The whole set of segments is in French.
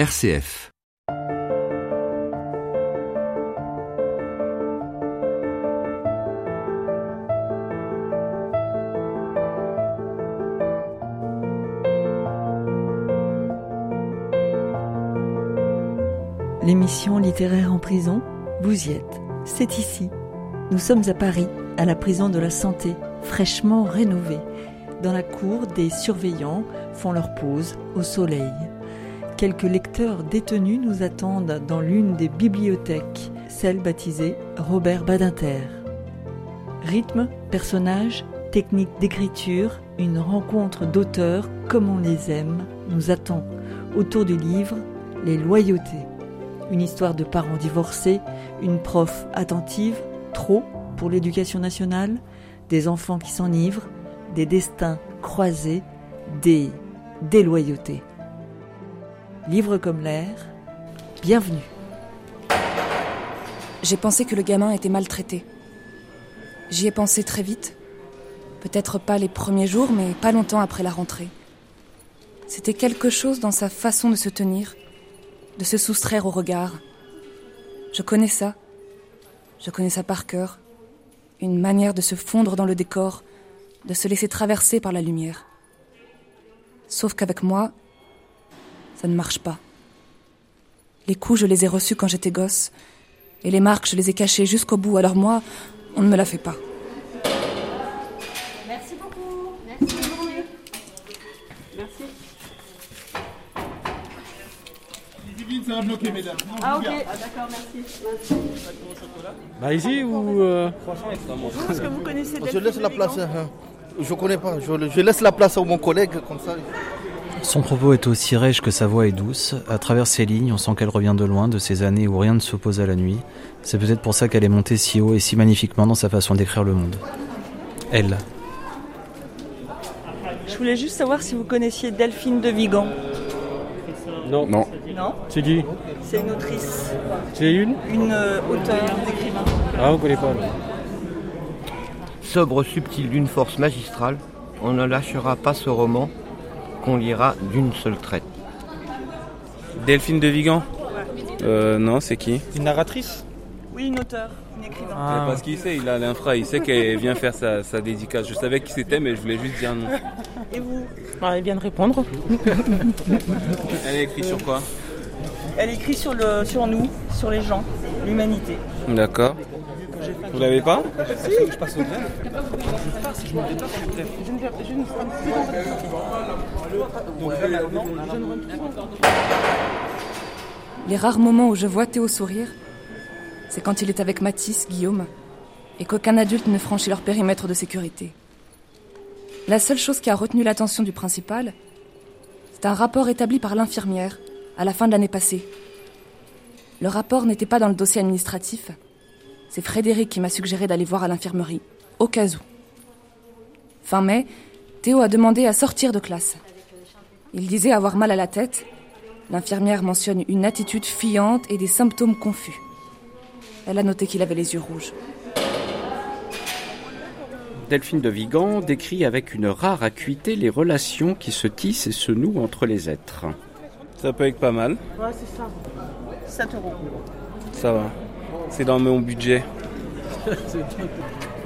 RCF. L'émission littéraire en prison, vous y êtes. C'est ici. Nous sommes à Paris, à la prison de la Santé, fraîchement rénovée. Dans la cour, des surveillants font leur pause au soleil. Quelques lecteurs détenus nous attendent dans l'une des bibliothèques, celle baptisée Robert Badinter. Rythme, personnage, technique d'écriture, une rencontre d'auteurs comme on les aime nous attend autour du livre Les loyautés. Une histoire de parents divorcés, une prof attentive, trop pour l'éducation nationale, des enfants qui s'enivrent, des destins croisés, des déloyautés. Livre comme l'air, bienvenue. J'ai pensé que le gamin était maltraité. J'y ai pensé très vite. Peut-être pas les premiers jours, mais pas longtemps après la rentrée. C'était quelque chose dans sa façon de se tenir, de se soustraire au regard. Je connais ça. Je connais ça par cœur. Une manière de se fondre dans le décor, de se laisser traverser par la lumière. Sauf qu'avec moi, ça ne marche pas. Les coups, je les ai reçus quand j'étais gosse, et les marques, je les ai cachées jusqu'au bout, alors moi, on ne me la fait pas. Merci beaucoup. Merci. Merci. ça va bloquer, mesdames. Ah, ok. Ah, d'accord, merci. Merci. Bah ici ou euh, Est-ce que vous connaissez Je laisse la place. Vigan hein. Je connais pas. Je, je laisse la place à mon collègue comme ça. Son propos est aussi rêche que sa voix est douce. À travers ses lignes, on sent qu'elle revient de loin, de ces années où rien ne s'oppose à la nuit. C'est peut-être pour ça qu'elle est montée si haut et si magnifiquement dans sa façon d'écrire le monde. Elle. Je voulais juste savoir si vous connaissiez Delphine de Vigan. Non. Non. Non C'est qui? C'est une autrice, C'est une? Une euh, auteure, écrivain. Ah, on connaît pas. Sobre, subtil, d'une force magistrale, on ne lâchera pas ce roman qu'on lira d'une seule traite. Delphine de Vigan Euh, non, c'est qui Une narratrice Oui, une auteure, une écrivain. Mais Parce qu'il sait, il a l'infra, il sait qu'elle vient faire sa, sa dédicace. Je savais qui c'était, mais je voulais juste dire non. Et vous Ah, Elle vient de répondre. Elle est écrite sur quoi Elle écrit sur, le, sur nous, sur les gens, l'humanité. D'accord. Vous l'avez pas Les rares moments où je vois Théo sourire, c'est quand il est avec Mathis, Guillaume, et qu'aucun adulte ne franchit leur périmètre de sécurité. La seule chose qui a retenu l'attention du principal, c'est un rapport établi par l'infirmière à la fin de l'année passée. Le rapport n'était pas dans le dossier administratif. C'est Frédéric qui m'a suggéré d'aller voir à l'infirmerie, au cas où. Fin mai, Théo a demandé à sortir de classe. Il disait avoir mal à la tête. L'infirmière mentionne une attitude fiante et des symptômes confus. Elle a noté qu'il avait les yeux rouges. Delphine de Vigan décrit avec une rare acuité les relations qui se tissent et se nouent entre les êtres. Ça peut être pas mal. Ouais, c'est ça. 7 euros. Ça va. C'est dans mon budget.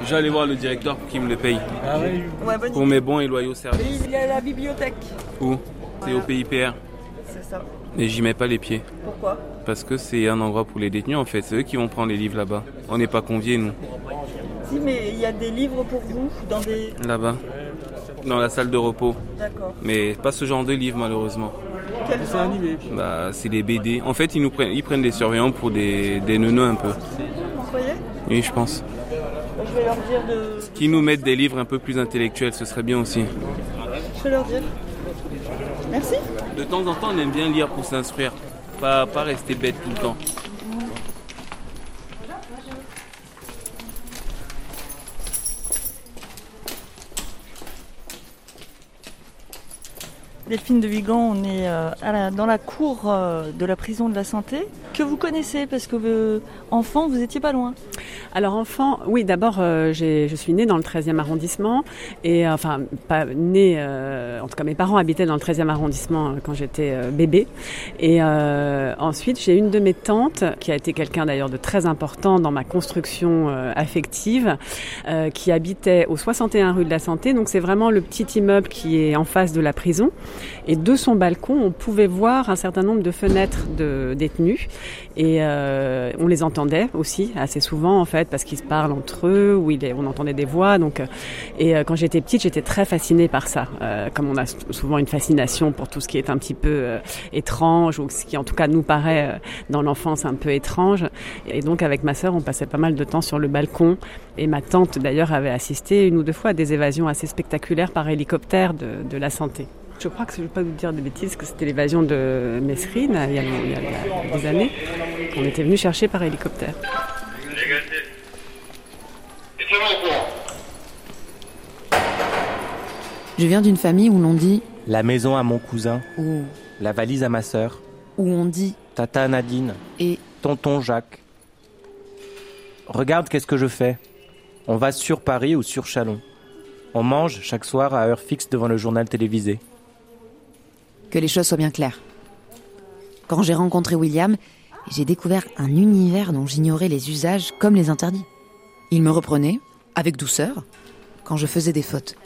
J'allais voir le directeur pour qu'il me le paye. Ah oui. Ouais, bonne Pour mes bons et loyaux services. Et il y a la bibliothèque. Où? C'est au PIPR. C'est ça. Mais j'y mets pas les pieds. Pourquoi? Parce que c'est un endroit pour les détenus en fait. C'est eux qui vont prendre les livres là-bas. On n'est pas conviés nous. Si, mais il y a des livres pour vous dans des. Là-bas. Dans la salle de repos. D'accord. Mais pas ce genre de livre malheureusement. Quel C'est genre? animé. Bah, c'est des BD. En fait, ils nous prennent, ils prennent des surveillants pour des, des neuneux un peu. Vous voyez Oui, je pense. Je vais leur dire de. Qui nous mettent des livres un peu plus intellectuels, ce serait bien aussi. Je vais leur dire. De temps en temps, on aime bien lire pour s'instruire. Pas, pas rester bête tout le temps. Delphine de Vigan, on est euh, dans la cour euh, de la prison de la santé, que vous connaissez parce que euh, enfant, vous étiez pas loin. Alors enfant, oui, d'abord je suis née dans le 13e arrondissement et enfin pas née, en tout cas mes parents habitaient dans le 13e arrondissement quand j'étais bébé. Et ensuite j'ai une de mes tantes qui a été quelqu'un d'ailleurs de très important dans ma construction affective qui habitait au 61 rue de la Santé. Donc c'est vraiment le petit immeuble qui est en face de la prison et de son balcon on pouvait voir un certain nombre de fenêtres de détenus. Et euh, on les entendait aussi assez souvent en fait parce qu'ils se parlent entre eux ou on entendait des voix. Donc euh, et euh, quand j'étais petite j'étais très fascinée par ça. Comme on a souvent une fascination pour tout ce qui est un petit peu étrange ou ce qui en tout cas nous paraît dans l'enfance un peu étrange. Et donc avec ma sœur on passait pas mal de temps sur le balcon. Et ma tante d'ailleurs avait assisté une ou deux fois à des évasions assez spectaculaires par hélicoptère de, de la santé. Je crois que je ne vais pas vous dire de bêtises que c'était l'évasion de Mesrine il y, a, il y a- il y a des années. On était venu chercher par hélicoptère. Je viens d'une famille où l'on dit, La maison à mon cousin, où, la valise à ma sœur, où on dit, Tata Nadine, et tonton Jacques. Regarde qu'est-ce que je fais. On va sur Paris ou sur Chalon. On mange chaque soir à heure fixe devant le journal télévisé. Que les choses soient bien claires. Quand j'ai rencontré William, j'ai découvert un univers dont j'ignorais les usages comme les interdits. Il me reprenait, avec douceur, quand je faisais des fautes.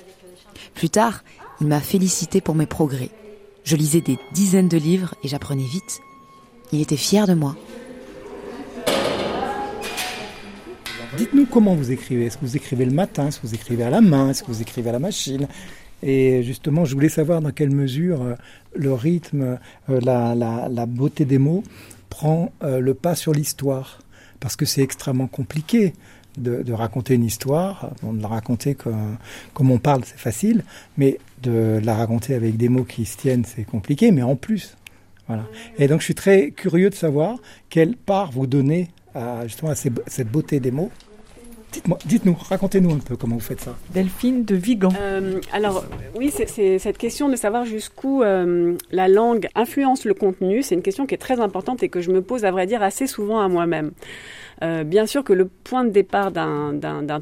Plus tard, il m'a félicité pour mes progrès. Je lisais des dizaines de livres et j'apprenais vite. Il était fier de moi. Dites-nous comment vous écrivez. Est-ce que vous écrivez le matin? Est-ce que vous écrivez à la main? Est-ce que vous écrivez à la machine? Et justement, je voulais savoir dans quelle mesure euh, le rythme, euh, la, beauté des mots prend euh, le pas sur l'histoire. Parce que c'est extrêmement compliqué de, raconter une histoire. De la raconter comme, on parle, c'est facile. Mais de la raconter avec des mots qui se tiennent, c'est compliqué. Mais en plus, voilà. Et donc, je suis très curieux de savoir quelle part vous donnez à, justement à cette beauté des mots. Dites-moi, dites-nous, racontez-nous un peu comment vous faites ça. Delphine de Vigan. Euh, alors oui, c'est- cette question de savoir jusqu'où euh, la langue influence le contenu. C'est une question qui est très importante et que je me pose à vrai dire assez souvent à moi-même. Euh, bien sûr que le point de départ d'un-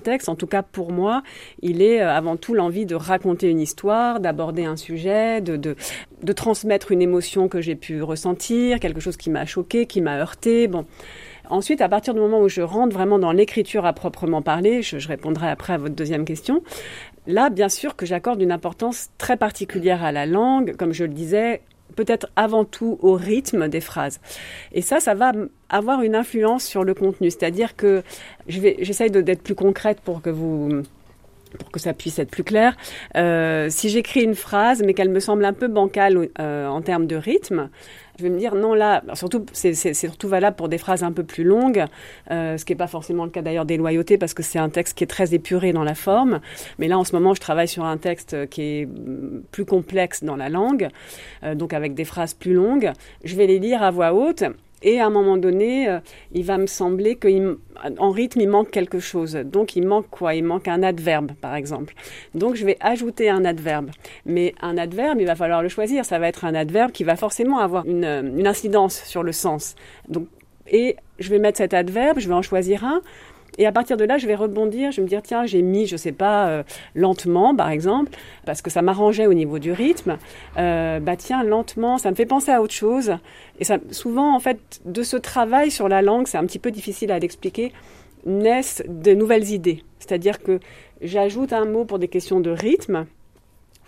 texte, en tout cas pour moi, il est avant tout l'envie de raconter une histoire, d'aborder un sujet, de, de, de transmettre une émotion que j'ai pu ressentir, quelque chose qui m'a choqué, qui m'a heurté. Bon. Ensuite, à partir du moment où je rentre vraiment dans l'écriture à proprement parler, je, répondrai après à votre deuxième question. Là, bien sûr que j'accorde une importance très particulière à la langue, comme je le disais, peut-être avant tout au rythme des phrases. Et ça, ça va avoir une influence sur le contenu. C'est-à-dire que j'essaye d'être plus concrète pour que vous pour que ça puisse être plus clair. Euh, si j'écris une phrase, mais qu'elle me semble un peu bancale euh, en termes de rythme, je vais me dire non là, surtout c'est c'est- c'est surtout valable pour des phrases un peu plus longues, euh, ce qui n'est pas forcément le cas d'ailleurs des loyautés parce que c'est un texte qui est très épuré dans la forme. Mais là en ce moment je travaille sur un texte qui est mm, plus complexe dans la langue, euh, donc avec des phrases plus longues. Je vais les lire à voix haute. Et à un moment donné, euh, il va me sembler qu'en rythme, il manque quelque chose. Donc, il manque quoi? Il manque un adverbe, par exemple. Donc, je vais ajouter un adverbe. Mais un adverbe, il va falloir le choisir. Ça va être un adverbe qui va forcément avoir une, euh, une incidence sur le sens. Donc, et je vais mettre cet adverbe, je vais en choisir un. Et à partir de là, je vais rebondir, je vais me dire, tiens, j'ai mis, je sais pas, euh, lentement, par exemple, parce que ça m'arrangeait au niveau du rythme. Euh, bah tiens, lentement, ça me fait penser à autre chose. Et ça, souvent, en fait, de ce travail sur la langue, c'est un petit peu difficile à l'expliquer, naissent de nouvelles idées. C'est-à-dire que j'ajoute un mot pour des questions de rythme,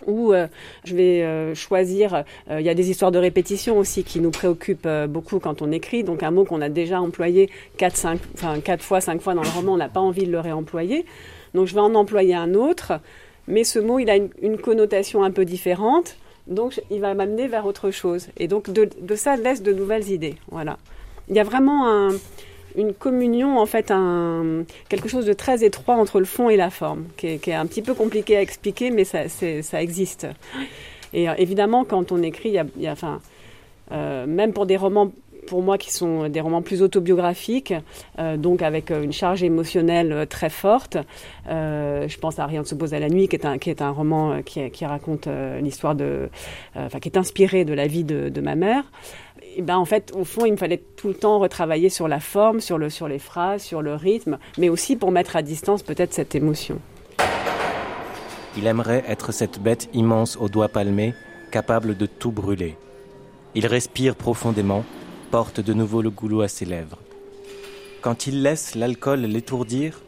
ou euh, je vais euh, choisir, euh, il y a des histoires de répétition aussi qui nous préoccupent beaucoup quand on écrit, donc un mot qu'on a déjà employé 4, 5, enfin, 4 fois, 5 fois dans le roman, on n'a pas envie de le réemployer, donc je vais en employer un autre, mais ce mot il a une, une connotation un peu différente, donc il va m'amener vers autre chose, et donc de, de ça laisse de nouvelles idées, voilà. Il y a vraiment un, une communion, en fait, un, quelque chose de très étroit entre le fond et la forme, qui est, un petit peu compliqué à expliquer, mais ça, ça existe. Et euh, évidemment, quand on écrit, il y a, euh, même pour des romans pour moi qui sont des romans plus autobiographiques, euh, donc avec une charge émotionnelle très forte. je pense à Rien ne se pose à la nuit, qui est un, qui est un roman qui, qui raconte l'histoire de, qui est inspiré de la vie de ma mère. Ben en fait, au fond, il me fallait tout le temps retravailler sur la forme, sur, le, sur les phrases, sur le rythme, mais aussi pour mettre à distance peut-être cette émotion. Il aimerait être cette bête immense aux doigts palmés, capable de tout brûler. Il respire profondément, porte de nouveau le goulot à ses lèvres. Quand il laisse l'alcool l'étourdir,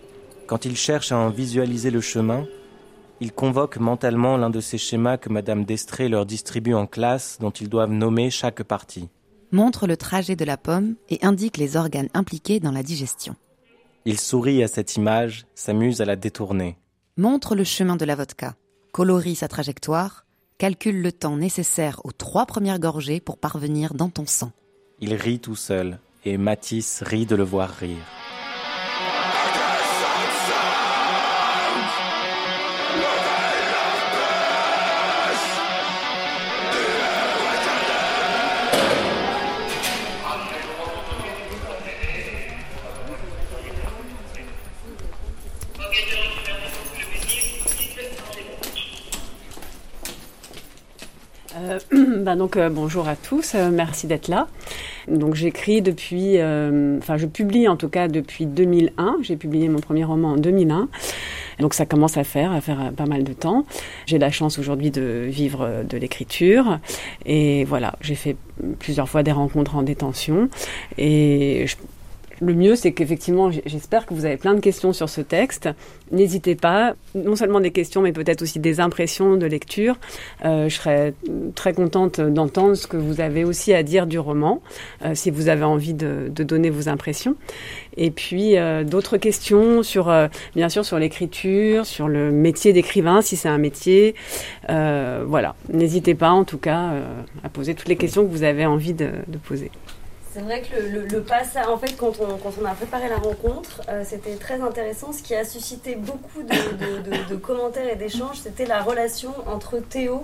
quand il cherche à en visualiser le chemin, il convoque mentalement l'un de ces schémas que Madame Destré leur distribue en classe dont ils doivent nommer chaque partie. Montre le trajet de la pomme et indique les organes impliqués dans la digestion. Il sourit à cette image, s'amuse à la détourner montre le chemin de la vodka, colorie sa trajectoire, calcule le temps nécessaire aux trois premières gorgées pour parvenir dans ton sang. Il rit tout seul, et Matisse rit de le voir rire. Ben donc euh, bonjour à tous, euh, merci d'être là. Donc j'écris depuis, enfin je publie en tout cas depuis 2001. J'ai publié mon premier roman en 2001. Donc ça commence à faire, à faire pas mal de temps. J'ai la chance aujourd'hui de vivre de l'écriture. Et voilà, j'ai fait plusieurs fois des rencontres en détention. Et je le mieux, c'est qu'effectivement, j'espère que vous avez plein de questions sur ce texte. N'hésitez pas, non seulement des questions, mais peut-être aussi des impressions de lecture. Euh, je serais très contente d'entendre ce que vous avez aussi à dire du roman, euh, si vous avez envie de, donner vos impressions. Et puis euh, d'autres questions sur, bien sûr, sur l'écriture, sur le métier d'écrivain, si c'est un métier. voilà, n'hésitez pas, en tout cas, à poser toutes les questions que vous avez envie de poser. C'est vrai que le, le, passage, en fait, quand on, quand on, a préparé la rencontre, euh, c'était très intéressant. Ce qui a suscité beaucoup de, de, commentaires et d'échanges, c'était la relation entre Théo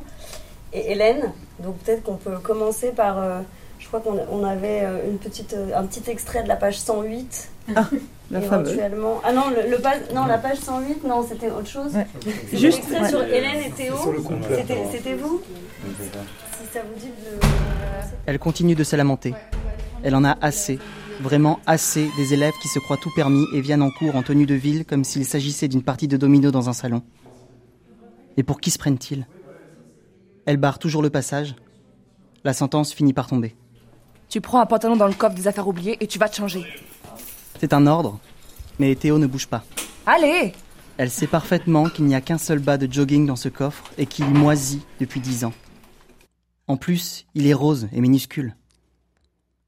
et Hélène. Donc peut-être qu'on peut commencer par. Euh, je crois qu'on on avait euh, une petite, un petit extrait de la page 108. Ah, la éventuellement. Ah non, le, non, la page 108, non, c'était autre chose. Juste extrait sur Hélène et Théo. C'était vous? Si ça vous dit de. Elle continue de se lamenter. Elle en a assez, vraiment assez des élèves qui se croient tout permis et viennent en cours en tenue de ville comme s'il s'agissait d'une partie de domino dans un salon. Et pour qui se prennent-ils? Elle barre toujours le passage. La sentence finit par tomber. Tu prends un pantalon dans le coffre des affaires oubliées et tu vas te changer. C'est un ordre, mais Théo ne bouge pas. Allez Elle sait parfaitement qu'il n'y a qu'un seul bas de jogging dans ce coffre et qu'il moisit depuis dix ans. En plus, il est rose et minuscule.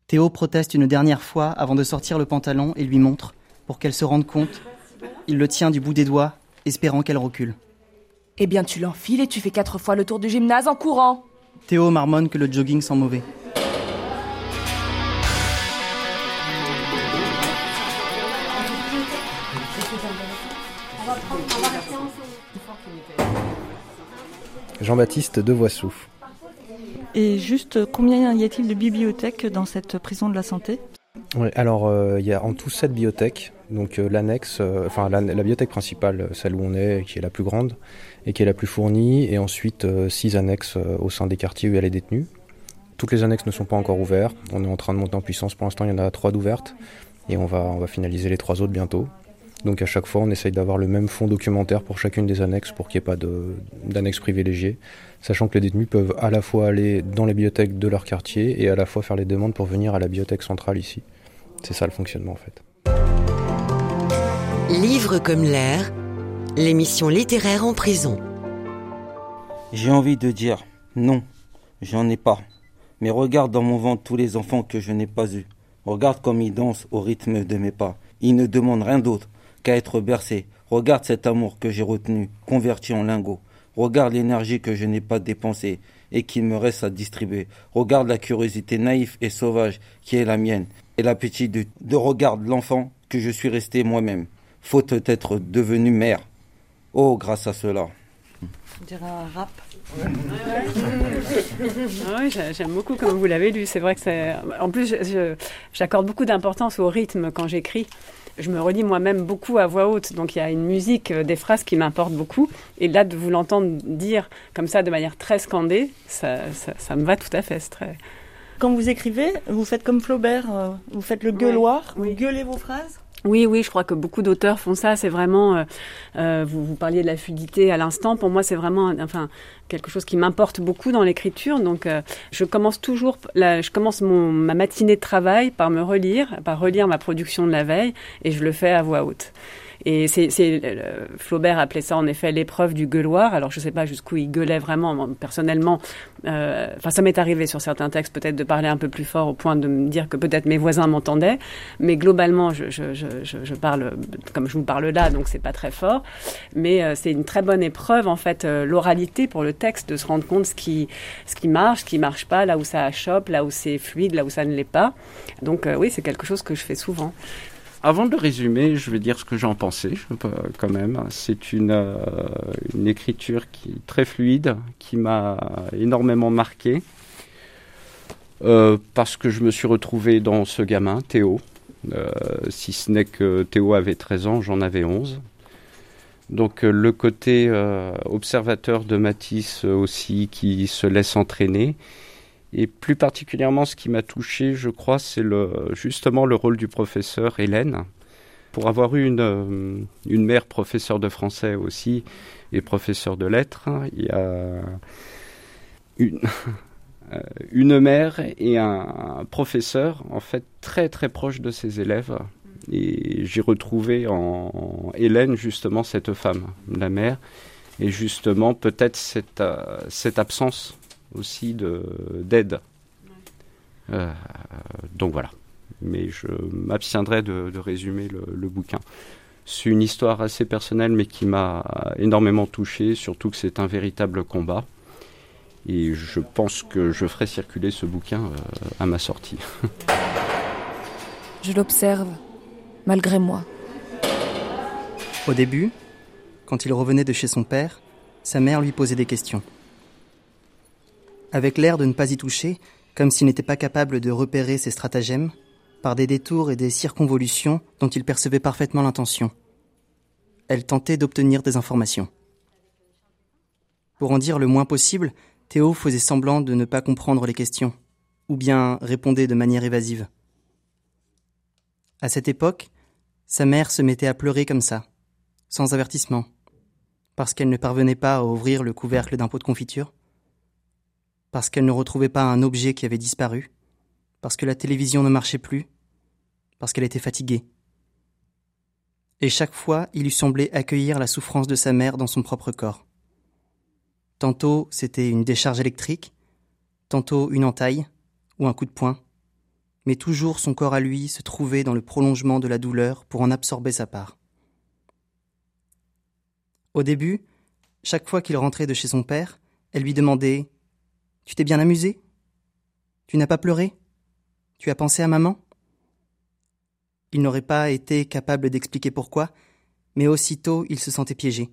Théo proteste une dernière fois avant de sortir le pantalon et lui montre, pour qu'elle se rende compte. Il le tient du bout des doigts, espérant qu'elle recule. Eh bien, tu l'enfiles et tu fais quatre fois le tour du gymnase en courant. Théo marmonne que le jogging sent mauvais. Jean-Baptiste Devoissou. Et juste, combien y a-t-il de bibliothèques dans cette prison de la santé? Alors euh, il y a en tout sept bibliothèques, donc euh, l'annexe, euh, enfin la, bibliothèque principale, celle où on est, qui est la plus grande et qui est la plus fournie, et ensuite six annexes au sein des quartiers où il y a les détenus. Toutes les annexes ne sont pas encore ouvertes, on est en train de monter en puissance. Pour l'instant, il y en a trois d'ouvertes, et on va, on va finaliser les trois autres bientôt. Donc à chaque fois, on essaye d'avoir le même fonds documentaire pour chacune des annexes pour qu'il n'y ait pas d'annexes privilégiées, sachant que les détenus peuvent à la fois aller dans les bibliothèques de leur quartier et à la fois faire les demandes pour venir à la bibliothèque centrale ici. C'est ça le fonctionnement en fait. Livre comme l'air, l'émission littéraire en prison. J'ai envie de dire non, j'en ai pas. Mais regarde dans mon ventre tous les enfants que je n'ai pas eus. Regarde comme ils dansent au rythme de mes pas. Ils ne demandent rien d'autre qu'à être bercé. Regarde cet amour que j'ai retenu, converti en lingots. Regarde l'énergie que je n'ai pas dépensée et qu'il me reste à distribuer. Regarde la curiosité naïve et sauvage qui est la mienne et l'appétit de, de regarde l'enfant que je suis resté moi-même, faute d'être devenu mère. Oh, grâce à cela. On dirait un rap. Ah oui, j'ai- j'aime beaucoup comme vous l'avez lu. C'est vrai que c'est. En plus, j'accorde beaucoup d'importance au rythme quand j'écris. Je me relis moi-même beaucoup à voix haute, donc il y a une musique, euh, des phrases qui m'importent beaucoup. Et là, de vous l'entendre dire comme ça, de manière très scandée, ça, ça, ça me va tout à fait. Très. Quand vous écrivez, vous faites comme Flaubert, euh, vous faites le gueuloir, vous gueulez vos phrases? Oui, oui, je crois que beaucoup d'auteurs font ça. C'est vraiment, euh, euh, vous, vous parliez de la fluidité à l'instant. Pour moi, c'est vraiment, enfin, quelque chose qui m'importe beaucoup dans l'écriture. Donc, euh, je commence toujours, la- je commence mon, ma matinée de travail par me relire, par relire ma production de la veille, et je le fais à voix haute. Et c'est, Flaubert appelait ça en effet l'épreuve du gueuloir. Alors je sais pas jusqu'où il gueulait vraiment. Moi, personnellement, euh, enfin ça m'est arrivé sur certains textes peut-être de parler un peu plus fort au point de me dire que peut-être mes voisins m'entendaient. Mais globalement, je, je, je, je, je parle comme je vous parle là, donc c'est pas très fort. Mais euh, c'est une très bonne épreuve en fait euh, l'oralité pour le texte de se rendre compte ce qui ce qui marche, ce qui marche pas, là où ça achoppe, là où c'est fluide, là où ça ne l'est pas. Donc euh, oui, c'est quelque chose que je fais souvent. Avant de résumer, je vais dire ce que j'en pensais, quand même. C'est une, euh, une écriture qui est très fluide, qui m'a énormément marqué, euh, parce que je me suis retrouvé dans ce gamin, Théo. Euh, si ce n'est que Théo avait 13 ans, j'en avais 11. Donc le côté observateur de Matisse aussi, qui se laisse entraîner. Et plus particulièrement, ce qui m'a touché, je crois, c'est justement le rôle du professeur Hélène. Pour avoir eu une, euh, une mère professeure de français aussi et professeur de lettres, il y a une, mère et un professeur, en fait, très très proches de ses élèves. Et j'ai retrouvé en Hélène justement cette femme, la mère, et justement peut-être cette, euh, cette absence aussi de d'aide. Euh, donc voilà. Mais je m'abstiendrai de, de résumer le, le bouquin. C'est une histoire assez personnelle, mais qui m'a énormément touché, surtout que c'est un véritable combat. Et je pense que je ferai circuler ce bouquin euh, à ma sortie. Je l'observe, malgré moi. Au début, quand il revenait de chez son père, sa mère lui posait des questions. Avec l'air de ne pas y toucher, comme s'il n'était pas capable de repérer ses stratagèmes, par des détours et des circonvolutions dont il percevait parfaitement l'intention. Elle tentait d'obtenir des informations. Pour en dire le moins possible, Théo faisait semblant de ne pas comprendre les questions, ou bien répondait de manière évasive. À cette époque, sa mère se mettait à pleurer comme ça, sans avertissement, parce qu'elle ne parvenait pas à ouvrir le couvercle d'un pot de confiture, parce qu'elle ne retrouvait pas un objet qui avait disparu, parce que la télévision ne marchait plus, parce qu'elle était fatiguée. Et chaque fois, il lui semblait accueillir la souffrance de sa mère dans son propre corps. Tantôt c'était une décharge électrique, tantôt une entaille ou un coup de poing, mais toujours son corps à lui se trouvait dans le prolongement de la douleur pour en absorber sa part. Au début, chaque fois qu'il rentrait de chez son père, elle lui demandait Tu t'es bien amusé? Tu n'as pas pleuré? Tu as pensé à maman? Il n'aurait pas été capable d'expliquer pourquoi, mais aussitôt il se sentait piégé.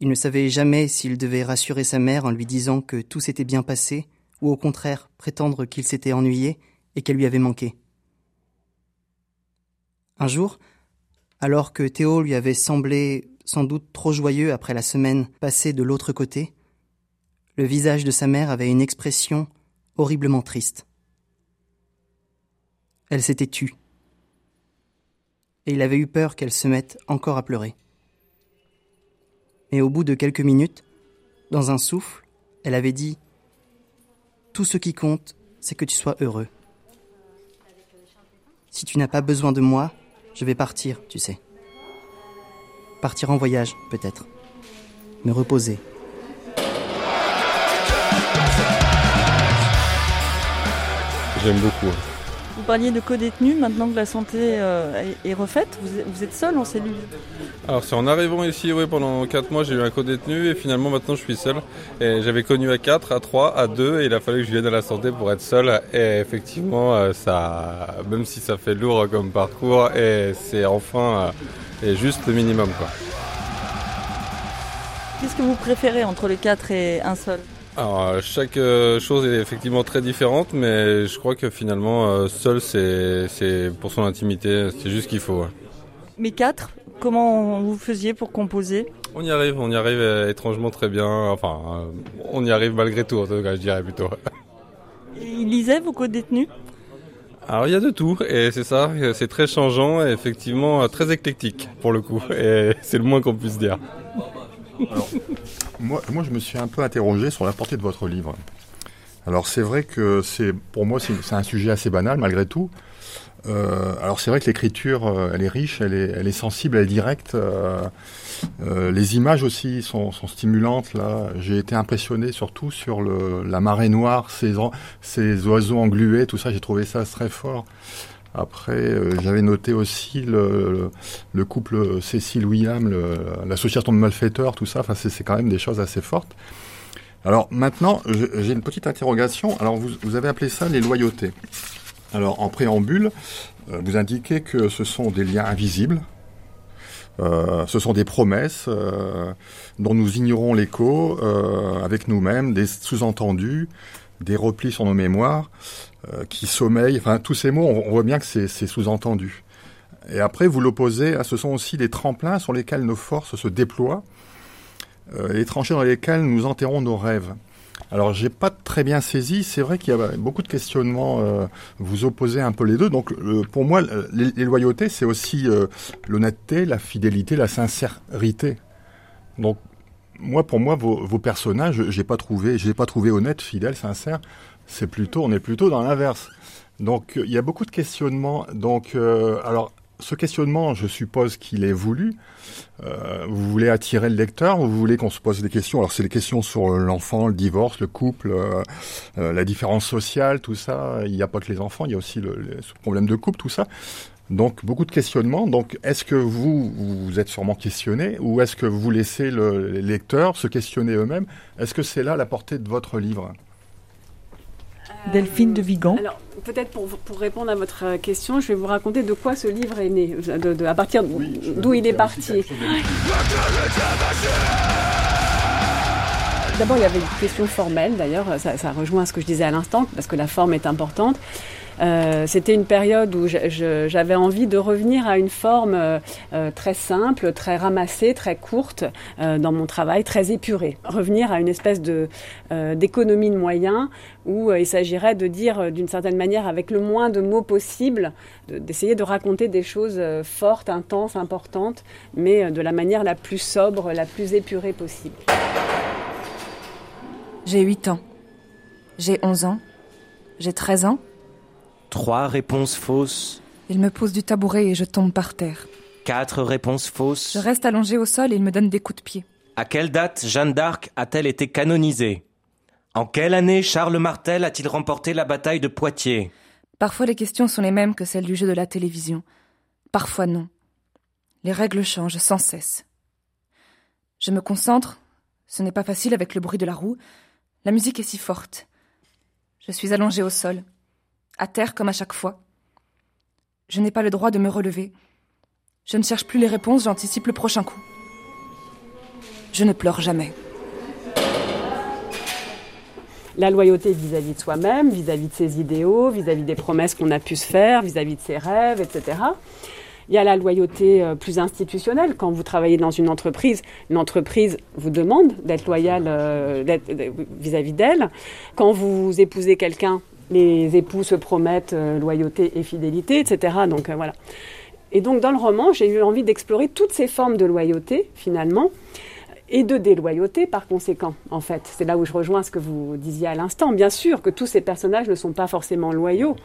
Il ne savait jamais s'il devait rassurer sa mère en lui disant que tout s'était bien passé, ou au contraire prétendre qu'il s'était ennuyé et qu'elle lui avait manqué. Un jour, alors que Théo lui avait semblé sans doute trop joyeux après la semaine passée de l'autre côté, le visage de sa mère avait une expression horriblement triste. Elle s'était tue. Et il avait eu peur qu'elle se mette encore à pleurer. Mais au bout de quelques minutes, dans un souffle, elle avait dit Tout ce qui compte, c'est que tu sois heureux. Si tu n'as pas besoin de moi, je vais partir, tu sais. Partir en voyage, peut-être. Me reposer. J'aime beaucoup. Vous parliez de co-détenus, maintenant que la santé euh, est refaite, vous êtes, seul en cellule Alors c'est en arrivant ici, oui, pendant 4 mois j'ai eu un co-détenu et finalement maintenant je suis seul. Et j'avais connu à 4, à 3, à 2 et il a fallu que je vienne à la santé pour être seul. Et effectivement, euh, ça, même si ça fait lourd comme parcours, et c'est enfin euh, et juste le minimum quoi. Qu'est-ce que vous préférez entre les quatre et un seul? Alors, chaque euh, chose est effectivement très différente, mais je crois que finalement, euh, seul, c'est pour son intimité, c'est juste ce qu'il faut. Mais quatre, comment vous faisiez pour composer? On y arrive, on y arrive euh, étrangement très bien. Enfin, on y arrive malgré tout, en tout cas, je dirais plutôt. Il lisait vos co-détenus alors il y a de tout et c'est ça, c'est très changeant et effectivement très éclectique pour le coup et c'est le moins qu'on puisse dire. Moi, moi je me suis un peu interrogé sur la portée de votre livre. Alors c'est vrai que c'est pour moi c'est un sujet assez banal malgré tout. Euh, alors c'est vrai que l'écriture, euh, elle est riche, elle est, elle est sensible, elle est directe. Euh, les images aussi sont, sont stimulantes. Là, j'ai été impressionné surtout sur la marée noire, ces, ces oiseaux englués, tout ça. J'ai trouvé ça très fort. Après, euh, j'avais noté aussi le, le couple Cécile William, l'association de malfaiteurs, tout ça. Enfin, c'est quand même des choses assez fortes. Alors maintenant, j'ai une petite interrogation. Alors vous, avez appelé ça les loyautés. Alors en préambule, euh, vous indiquez que ce sont des liens invisibles, euh, ce sont des promesses dont nous ignorons l'écho avec nous-mêmes, des sous-entendus, des replis sur nos mémoires qui sommeillent. Enfin, tous ces mots, on, voit bien que c'est sous-entendu. Et après, vous l'opposez à ce sont aussi des tremplins sur lesquels nos forces se déploient, les tranchées dans lesquelles nous enterrons nos rêves. Alors, j'ai pas très bien saisi. C'est vrai qu'il y a beaucoup de questionnements. Euh, vous opposez un peu les deux. Donc, pour moi, les, loyautés, c'est aussi euh, l'honnêteté, la fidélité, la sincérité. Donc, moi, pour moi, vos, vos personnages, j'ai pas trouvé, j'ai pas trouvé honnête, fidèle, sincère. C'est plutôt, on est plutôt dans l'inverse. Donc, il y a beaucoup de questionnements. Donc, euh, alors, ce questionnement, je suppose qu'il est voulu. Euh, vous voulez attirer le lecteur, vous voulez qu'on se pose des questions? Alors c'est des questions sur l'enfant, le divorce, le couple, euh, euh, la différence sociale, tout ça. Il n'y a pas que les enfants, il y a aussi le, le problème de couple, tout ça. Donc beaucoup de questionnements. Donc est-ce que vous vous êtes sûrement questionné ou est-ce que vous laissez le, les lecteurs se questionner eux-mêmes? Est-ce que c'est là la portée de votre livre? Delphine de Vigan. Alors, peut-être pour, pour, répondre à votre question, je vais vous raconter de quoi ce livre est né, de, de, à partir d'où il est parti. D'abord, il y avait une question formelle, d'ailleurs, ça, ça, rejoint ce que je disais à l'instant, parce que la forme est importante. Euh, C'était une période où j'avais envie de revenir à une forme euh, très simple, très ramassée, très courte euh, dans mon travail, très épurée. Revenir à une espèce de euh, d'économie de moyens où euh, il s'agirait de dire euh, d'une certaine manière avec le moins de mots possible, d'essayer de, de, raconter des choses fortes, intenses, importantes, mais de la manière la plus sobre, la plus épurée possible. J'ai 8 ans. J'ai 11 ans. J'ai 13 ans. Trois réponses fausses. Il me pose du tabouret et je tombe par terre. Quatre réponses fausses. Je reste allongé au sol et il me donne des coups de pied. À quelle date Jeanne d'Arc a-t-elle été canonisée? En quelle année Charles Martel a-t-il remporté la bataille de Poitiers? Parfois les questions sont les mêmes que celles du jeu de la télévision. Parfois non. Les règles changent sans cesse. Je me concentre. Ce n'est pas facile avec le bruit de la roue. La musique est si forte. Je suis allongé au sol, à terre comme à chaque fois. Je n'ai pas le droit de me relever. Je ne cherche plus les réponses, j'anticipe le prochain coup. Je ne pleure jamais. La loyauté vis-à-vis -vis de soi-même, vis-à-vis de ses idéaux, vis-à-vis -vis des promesses qu'on a pu se faire, vis-à-vis -vis de ses rêves, etc. Il y a la loyauté euh, plus institutionnelle. Quand vous travaillez dans une entreprise, une entreprise vous demande d'être loyal euh, vis-à-vis d'elle. Quand vous épousez quelqu'un, les époux se promettent euh, loyauté et fidélité, etc. Donc euh, voilà. Et donc dans le roman, j'ai eu envie d'explorer toutes ces formes de loyauté, finalement, et de déloyauté par conséquent, en fait. C'est là où je rejoins ce que vous disiez à l'instant. Bien sûr que tous ces personnages ne sont pas forcément loyaux.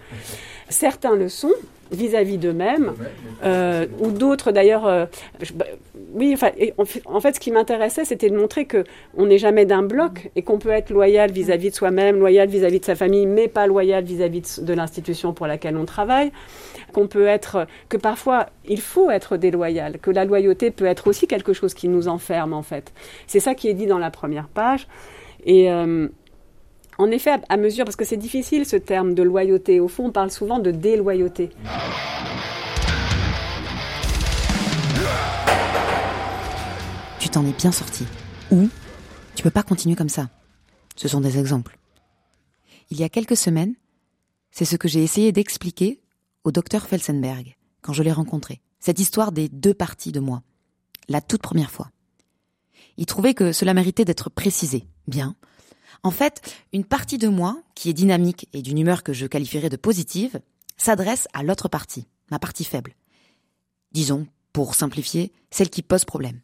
Certains le sont vis-à-vis d'eux-mêmes, euh, ou d'autres d'ailleurs. Oui, en, fait, ce qui m'intéressait, c'était de montrer que on n'est jamais d'un bloc et qu'on peut être loyal vis-à-vis de soi-même, loyal vis-à-vis de sa famille, mais pas loyal vis-à-vis de, de l'institution pour laquelle on travaille. Qu'on peut être, que parfois il faut être déloyal, que la loyauté peut être aussi quelque chose qui nous enferme en fait. C'est ça qui est dit dans la première page. Et euh, en effet, à, à mesure, parce que c'est difficile ce terme de loyauté, au fond on parle souvent de déloyauté. Tu t'en es bien sorti. ou tu peux pas continuer comme ça. Ce sont des exemples. Il y a quelques semaines, c'est ce que j'ai essayé d'expliquer au docteur Felsenberg quand je l'ai rencontré. Cette histoire des deux parties de moi. La toute première fois. Il trouvait que cela méritait d'être précisé. Bien. En fait, une partie de moi, qui est dynamique et d'une humeur que je qualifierais de positive, s'adresse à l'autre partie, ma partie faible. Disons, pour simplifier, celle qui pose problème.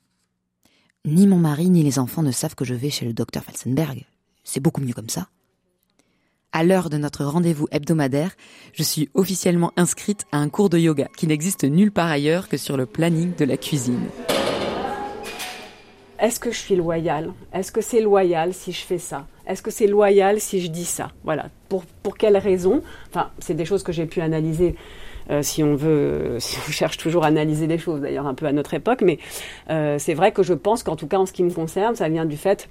Ni mon mari ni les enfants ne savent que je vais chez le docteur Felsenberg. C'est beaucoup mieux comme ça. À l'heure de notre rendez-vous hebdomadaire, je suis officiellement inscrite à un cours de yoga qui n'existe nulle part ailleurs que sur le planning de la cuisine. Est-ce que je suis loyale? Est-ce que c'est loyal si je fais ça? Est-ce que c'est loyal si je dis ça? Voilà. Pour, pour quelles raisons Enfin, c'est des choses que j'ai pu analyser. Euh, si on veut, si on cherche toujours à analyser les choses, d'ailleurs un peu à notre époque, mais euh, c'est vrai que je pense qu'en tout cas en ce qui me concerne, ça vient du fait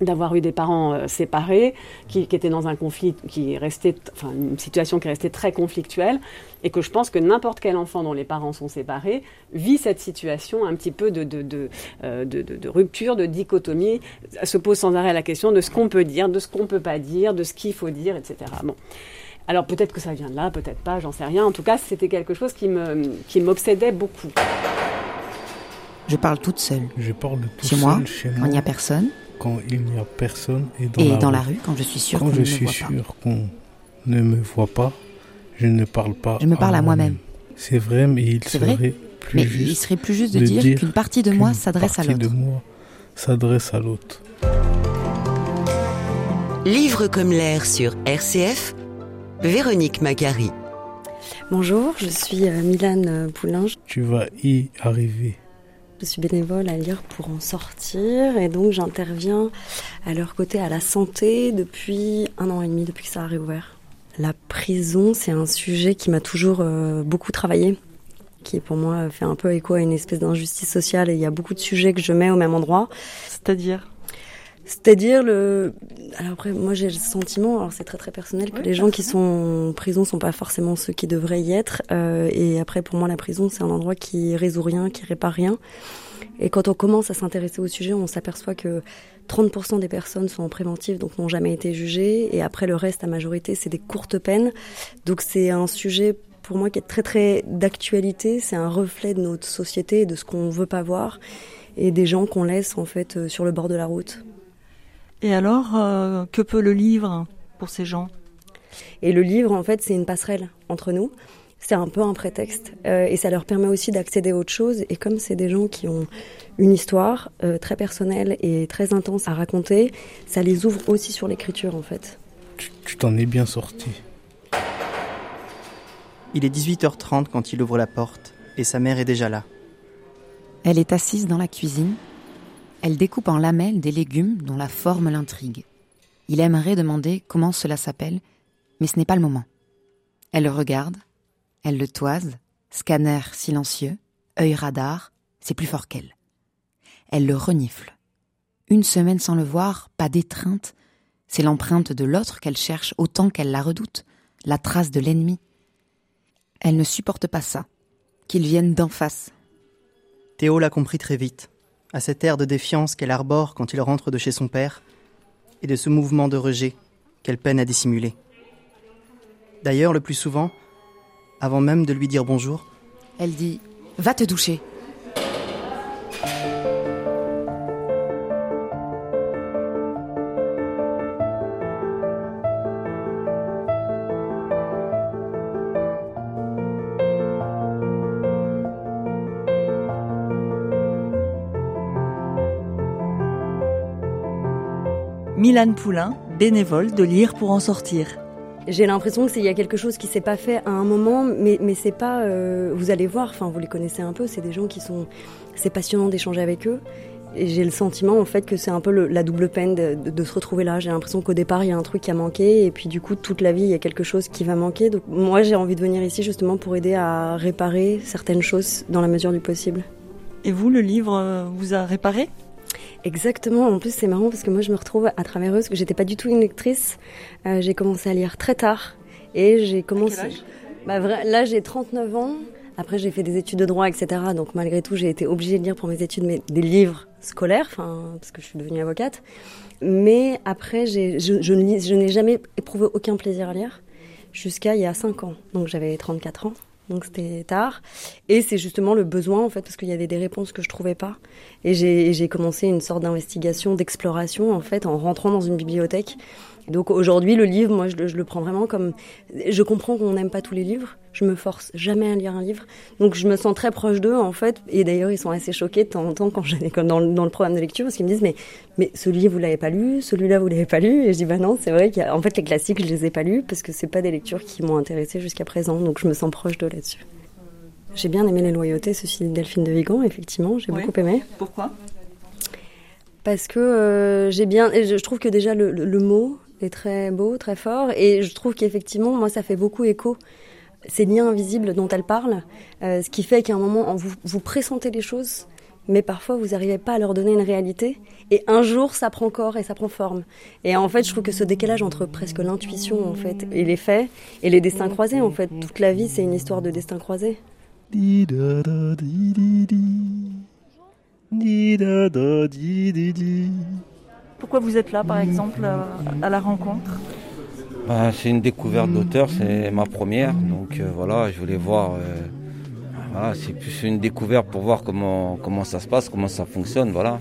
d'avoir eu des parents euh, séparés, qui, étaient dans un conflit qui restait, enfin une situation qui restait très conflictuelle, et que je pense que n'importe quel enfant dont les parents sont séparés vit cette situation un petit peu euh, de, de rupture, de dichotomie, se pose sans arrêt la question de ce qu'on peut dire, de ce qu'on peut pas dire, de ce qu'il faut dire, etc. Bon. Alors peut-être que ça vient de là, peut-être pas, j'en sais rien. En tout cas, c'était quelque chose qui me qui m'obsédait beaucoup. Je parle toute seule. Je parle toute chez seule moi, chez quand moi. il n'y a personne. Quand il n'y a personne et dans, Et la, dans rue. la rue, quand je suis sûre Quand qu'on je ne me suis voit pas. sûr qu'on ne me voit pas, je ne parle pas. Je me parle à moi-même. C'est vrai, mais il serait vrai plus Mais juste. il serait plus juste de dire qu'une partie de moi s'adresse à partie de l'autre. moi s'adresse à l'autre. Livre comme l'air sur RCF, Véronique Macari. Bonjour, je suis euh, Milane Poulain. Tu vas y arriver. Je suis bénévole à Lire pour en sortir et donc j'interviens à leur côté à la santé depuis un an et demi, depuis que ça a réouvert. La prison, c'est un sujet qui m'a toujours euh, beaucoup travaillé, qui pour moi fait un peu écho à une espèce d'injustice sociale et il y a beaucoup de sujets que je mets au même endroit. C'est-à-dire? C'est-à-dire le. Alors après, moi j'ai le sentiment, alors c'est très très personnel, que les gens qui sont en prison sont pas forcément ceux qui devraient y être. Euh, et après, pour moi, la prison c'est un endroit qui résout rien, qui répare rien. Et quand on commence à s'intéresser au sujet, on s'aperçoit que 30% des personnes sont en préventive, donc n'ont jamais été jugées. Et après, le reste, la majorité, c'est des courtes peines. Donc c'est un sujet pour moi qui est très très d'actualité. C'est un reflet de notre société, de ce qu'on veut pas voir, et des gens qu'on laisse en fait euh, sur le bord de la route. Et alors, euh, que peut le livre pour ces gens? Et le livre, en fait, c'est une passerelle entre nous. C'est un peu un prétexte euh, et ça leur permet aussi d'accéder à autre chose. Et comme c'est des gens qui ont une histoire euh, très personnelle et très intense à raconter, ça les ouvre aussi sur l'écriture en fait. Tu t'en es bien sorti. Il est 18h30 quand il ouvre la porte et sa mère est déjà là. Elle est assise dans la cuisine. Elle découpe en lamelles des légumes dont la forme l'intrigue. Il aimerait demander comment cela s'appelle, mais ce n'est pas le moment. Elle le regarde, elle le toise, scanner silencieux, œil radar, c'est plus fort qu'elle. Elle le renifle. Une semaine sans le voir, pas d'étreinte, c'est l'empreinte de l'autre qu'elle cherche autant qu'elle la redoute, la trace de l'ennemi. Elle ne supporte pas ça, qu'il vienne d'en face, Théo l'a compris très vite, à cet air de défiance qu'elle arbore quand il rentre de chez son père, et de ce mouvement de rejet qu'elle peine à dissimuler. D'ailleurs, le plus souvent, avant même de lui dire bonjour, Elle dit Va te doucher. Milan Poulain, bénévole de Lire pour en sortir. J'ai l'impression qu'il y a quelque chose qui s'est pas fait à un moment, mais, mais c'est pas. euh, vous allez voir, enfin vous les connaissez un peu, c'est des gens qui sont. C'est passionnant d'échanger avec eux. Et j'ai le sentiment en fait que c'est un peu le- la double peine de, de- de se retrouver là. J'ai l'impression qu'au départ il y a un truc qui a manqué, et puis du coup toute la vie il y a quelque chose qui va manquer. Donc moi j'ai envie de venir ici justement pour aider à réparer certaines choses dans la mesure du possible. Et vous, le livre euh, vous a réparé? Exactement. En plus, c'est marrant parce que moi, je me retrouve à travers eux, parce que j'étais pas du tout une lectrice. Euh, j'ai commencé à lire très tard et j'ai commencé. Bah, vra- là, j'ai 39 ans. Après, j'ai fait des études de droit, etc. Donc, malgré tout, j'ai été obligée de lire pour mes études mais des livres scolaires, enfin, parce que je suis devenue avocate. Mais après, je, je, je n'ai jamais éprouvé aucun plaisir à lire jusqu'à il y a 5 ans. Donc, j'avais 34 ans donc c'était tard. Et c'est justement le besoin, en fait, parce qu'il y avait des réponses que je trouvais pas. Et j'ai commencé une sorte d'investigation, d'exploration, en fait, en rentrant dans une bibliothèque donc aujourd'hui, le livre, moi, je le, prends vraiment comme. Je comprends qu'on n'aime pas tous les livres. Je me force jamais à lire un livre. Donc je me sens très proche d'eux, en fait. Et d'ailleurs, ils sont assez choqués de temps en temps quand j'allais dans, dans, le programme de lecture, parce qu'ils me disent Mais, mais ce livre, vous l'avez pas lu Celui-là, vous l'avez pas lu Et je dis Bah non, c'est vrai qu'en fait, les classiques, je les ai pas lus parce que c'est pas des lectures qui m'ont intéressé jusqu'à présent. Donc je me sens proche d'eux là-dessus. J'ai bien aimé Les Loyautés, ceci Delphine de Vigan, effectivement. J'ai beaucoup aimé. Pourquoi? Parce que euh, j'ai bien, je, trouve que déjà le, le mot, est très beau, très fort. Et je trouve qu'effectivement, moi, ça fait beaucoup écho. Ces liens invisibles dont elle parle, euh, ce qui fait qu'à un moment, vous, vous pressentez les choses, mais parfois vous n'arrivez pas à leur donner une réalité. Et un jour, ça prend corps et ça prend forme. Et en fait, je trouve que ce décalage entre presque l'intuition, en fait, et les faits, et les destins croisés, en fait, toute la vie, c'est une histoire de destins croisés. Pourquoi vous êtes là, par exemple, à la rencontre? Bah, C'est une découverte d'auteur, c'est ma première. Donc euh, voilà, je voulais voir. Euh, c'est plus une découverte pour voir comment, comment ça se passe, comment ça fonctionne. Voilà.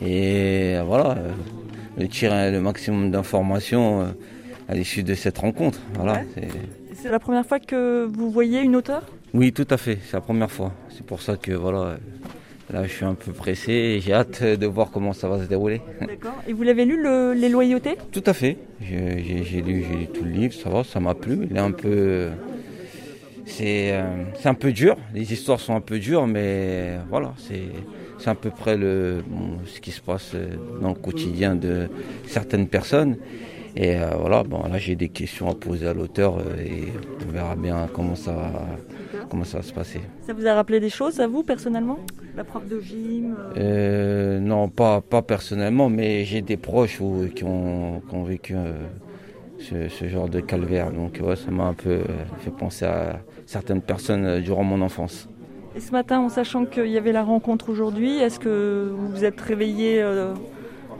Et voilà, de tirer le maximum d'informations à l'issue de cette rencontre. Voilà, c'est la première fois que vous voyez une auteure? Oui, tout à fait, c'est la première fois. C'est pour ça que voilà, Là, je suis un peu pressé et j'ai hâte de voir comment ça va se dérouler. D'accord. Et vous l'avez lu, Les Loyautés? Tout à fait. J'ai lu, lu, tout le livre, ça va, ça m'a plu. Il est un peu. C'est euh, un peu dur, les histoires sont un peu dures, mais voilà, c'est à peu près le, ce qui se passe dans le quotidien de certaines personnes. Et euh, voilà, bon, là j'ai des questions à poser à l'auteur euh, et on verra bien comment ça va comment ça va se passer. Ça vous a rappelé des choses à vous personnellement? La prof de gym euh, Non, pas, pas personnellement, mais j'ai des proches qui, ont, qui, ont, vécu euh, ce, ce, genre de calvaire. Donc ouais, ça m'a un peu fait penser à certaines personnes durant mon enfance. Et ce matin, en sachant qu'il y avait la rencontre aujourd'hui, est-ce que vous vous êtes réveillé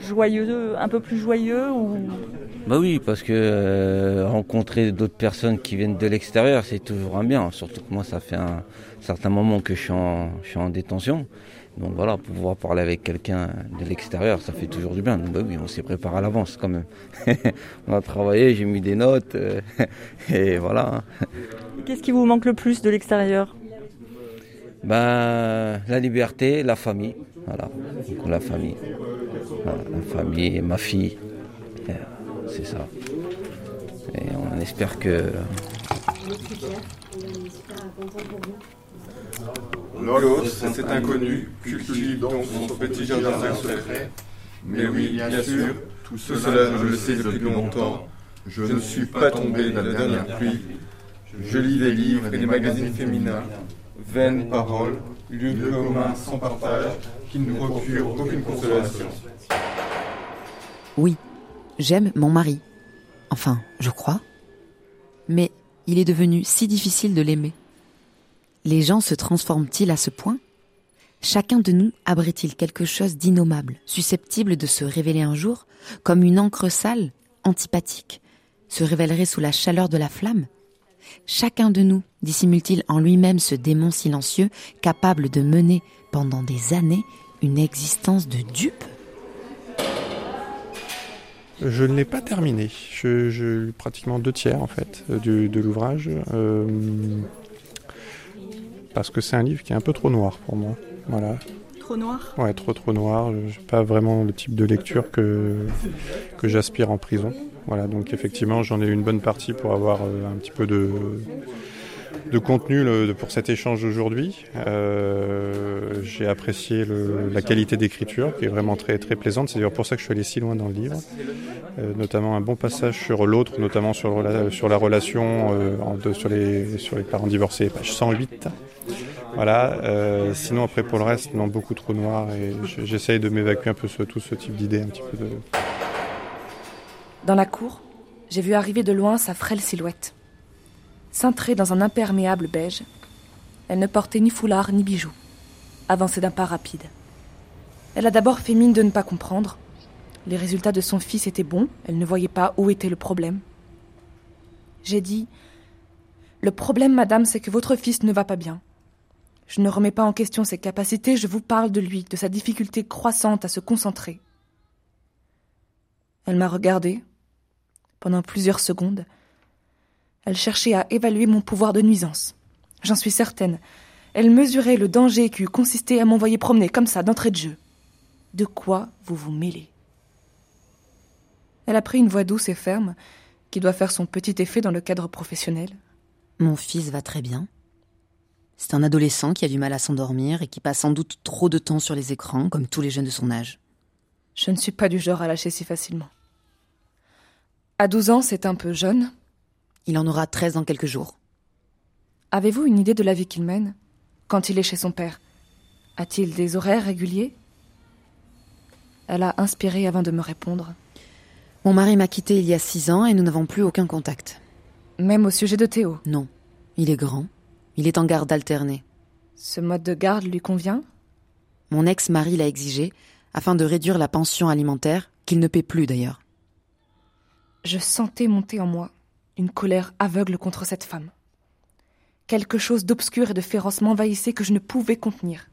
joyeux, un peu plus joyeux ou... Bah oui, parce que euh, rencontrer d'autres personnes qui viennent de l'extérieur, c'est toujours un bien. Surtout que moi, ça fait un certain moment que je suis en, je suis en détention. Donc voilà, pouvoir parler avec quelqu'un de l'extérieur, ça fait toujours du bien. Donc bah oui, on s'est préparé à l'avance quand même. on a travaillé, j'ai mis des notes, euh, et voilà. Qu'est-ce qui vous manque le plus de l'extérieur? Ben, la liberté, la famille. Voilà, la famille la famille, ma fille. C'est ça. Et on espère que. L'autre, cet inconnu, cultive donc son petit jardin secret. Mais oui, bien sûr, tout cela, je le sais depuis longtemps. Je ne suis pas tombé dans la dernière pluie. Je lis des livres et des magazines féminins, vaines paroles, lieux communs sans partage, qui ne procurent aucune consolation. Oui, j'aime mon mari. Enfin, je crois. Mais il est devenu si difficile de l'aimer. Les gens se transforment-ils à ce point? Chacun de nous abrite-t-il quelque chose d'innommable, susceptible de se révéler un jour, comme une encre sale, antipathique, se révélerait sous la chaleur de la flamme? Chacun de nous dissimule-t-il en lui-même ce démon silencieux, capable de mener pendant des années une existence de dupe? Je ne l'ai pas terminé. Je, je pratiquement deux tiers en fait du, de l'ouvrage. Euh, parce que c'est un livre qui est un peu trop noir pour moi. Voilà. Trop noir Ouais, trop trop noir. Je pas vraiment le type de lecture que, que j'aspire en prison. Voilà, donc effectivement j'en ai une bonne partie pour avoir euh, un petit peu de, de contenu pour cet échange d'aujourd'hui. Euh, j'ai apprécié la qualité d'écriture qui est vraiment très, très plaisante. C'est d'ailleurs pour ça que je suis allé si loin dans le livre. Euh, notamment un bon passage sur l'autre, notamment sur, la relation euh, sur, les, parents divorcés, page 108. Voilà. sinon après pour le reste, non, beaucoup trop noir et j'essaye de m'évacuer un peu tout ce type d'idées. Dans la cour, j'ai vu arriver de loin sa frêle silhouette cintré dans un imperméable beige, Elle ne portait ni foulard ni bijoux. Avançait d'un pas rapide. Elle a d'abord fait mine de ne pas comprendre. Les résultats de son fils étaient bons, elle ne voyait pas où était le problème. J'ai dit Le problème, madame, c'est que votre fils ne va pas bien. Je ne remets pas en question ses capacités, je vous parle de lui, de sa difficulté croissante à se concentrer. Elle m'a regardé pendant plusieurs secondes. Elle cherchait à évaluer mon pouvoir de nuisance. J'en suis certaine. Elle mesurait le danger qui eût consisté à m'envoyer promener comme ça d'entrée de jeu. De quoi vous vous mêlez? Elle a pris une voix douce et ferme, qui doit faire son petit effet dans le cadre professionnel. Mon fils va très bien. C'est un adolescent qui a du mal à s'endormir et qui passe sans doute trop de temps sur les écrans, comme tous les jeunes de son âge. Je ne suis pas du genre à lâcher si facilement. À 12 ans, c'est un peu jeune. Il en aura 13 dans quelques jours. Avez-vous une idée de la vie qu'il mène quand il est chez son père? A-t-il des horaires réguliers? Elle a inspiré avant de me répondre. Mon mari m'a quitté il y a six ans et nous n'avons plus aucun contact. Même au sujet de Théo? Non. Il est grand. Il est en garde alternée. Ce mode de garde lui convient? Mon ex-mari l'a exigé afin de réduire la pension alimentaire, qu'il ne paie plus d'ailleurs. Je sentais monter en moi une colère aveugle contre cette femme. Quelque chose d'obscur et de féroce m'envahissait que je ne pouvais contenir.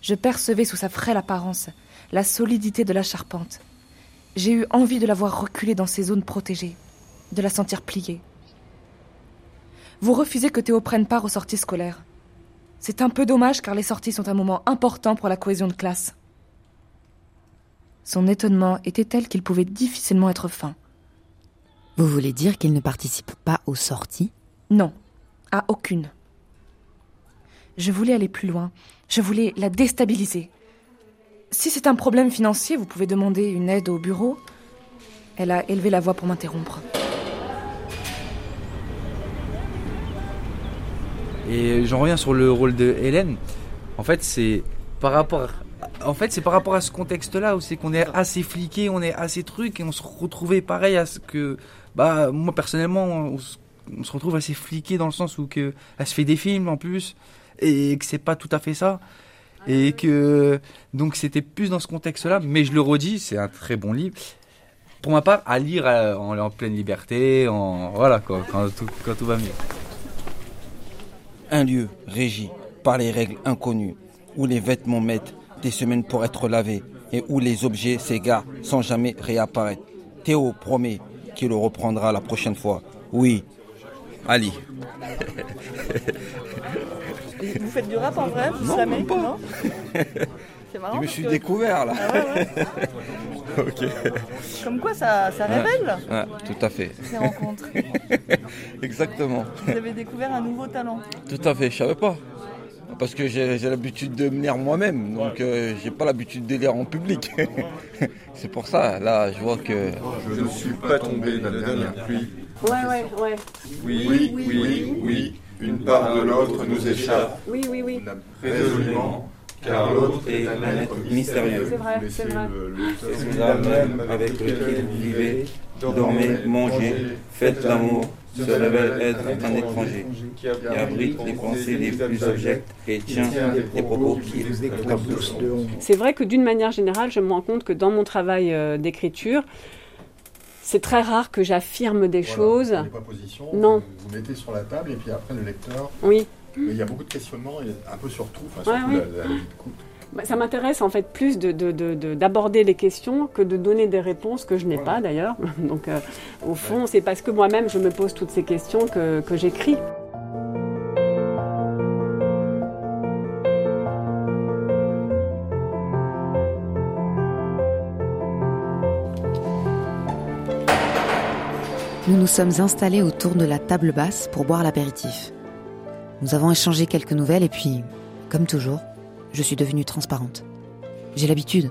Je percevais sous sa frêle apparence la solidité de la charpente. J'ai eu envie de la voir reculer dans ses zones protégées, de la sentir plier. Vous refusez que Théo prenne part aux sorties scolaires. C'est un peu dommage car les sorties sont un moment important pour la cohésion de classe. Son étonnement était tel qu'il pouvait difficilement être fin. Vous voulez dire qu'il ne participe pas aux sorties? Non, à aucune. Je voulais aller plus loin. Je voulais la déstabiliser. Si c'est un problème financier, vous pouvez demander une aide au bureau. Elle a élevé la voix pour m'interrompre. Et j'en reviens sur le rôle de Hélène. En fait, c'est par rapport, en fait, c'est par rapport à ce contexte-là où c'est qu'on est assez fliqué, on est assez truc et on se retrouvait pareil à ce que, bah, moi personnellement, on se, on se retrouve assez fliqué dans le sens où que elle se fait des films en plus et que c'est pas tout à fait ça et que donc c'était plus dans ce contexte-là. Mais je le redis, c'est un très bon livre. Pour ma part, à lire euh, en, en pleine liberté, en voilà quoi, quand tout, quand tout va mieux. Un lieu régi par les règles inconnues, où les vêtements mettent des semaines pour être lavés et où les objets s'égarent sans jamais réapparaître. Théo promet qu'il le reprendra la prochaine fois. Oui, Ali. Vous faites du rap en vrai Vous Non, même pas. Non C'est marrant. Je me suis que- découvert là. Ah ouais, ouais. ok. Comme quoi ça, ça révèle Ouais, tout à fait. ces rencontres. Exactement. Vous avez découvert un nouveau talent. Tout à fait, je savais pas. Parce que j'ai l'habitude de me lire moi-même, donc euh, j'ai pas l'habitude de lire en public. C'est pour ça, là, je vois que. Je ne suis pas tombé de la dernière pluie. Ouais, ouais, ouais. Oui, oui, oui, oui, une part de l'autre nous échappe. Oui, oui, oui. Résolument, car l'autre est un être mystérieux. C'est vrai, c'est vrai. Là même avec lequel vous vivez, dormez, mangez, faites l'amour, se révèle être un étranger, qui abrite les pensées les plus objectes et tient les propos qui C'est vrai que d'une manière générale, je me rends compte que dans mon travail euh, d'écriture, c'est très rare que j'affirme des choses. Vous pas position, Non. Vous, vous mettez sur la table et puis après le lecteur. Oui. Mais il y a beaucoup de questionnements, un peu sur tout, enfin, surtout ouais. la, la vie de couple. Bah, ça m'intéresse en fait plus de- de- de- de- d'aborder les questions que de donner des réponses que je n'ai pas d'ailleurs. Donc euh, au fond, c'est parce que moi-même je me pose toutes ces questions que, que j'écris. Nous nous sommes installés autour de la table basse pour boire l'apéritif. Nous avons échangé quelques nouvelles et puis, comme toujours, je suis devenue transparente. J'ai l'habitude.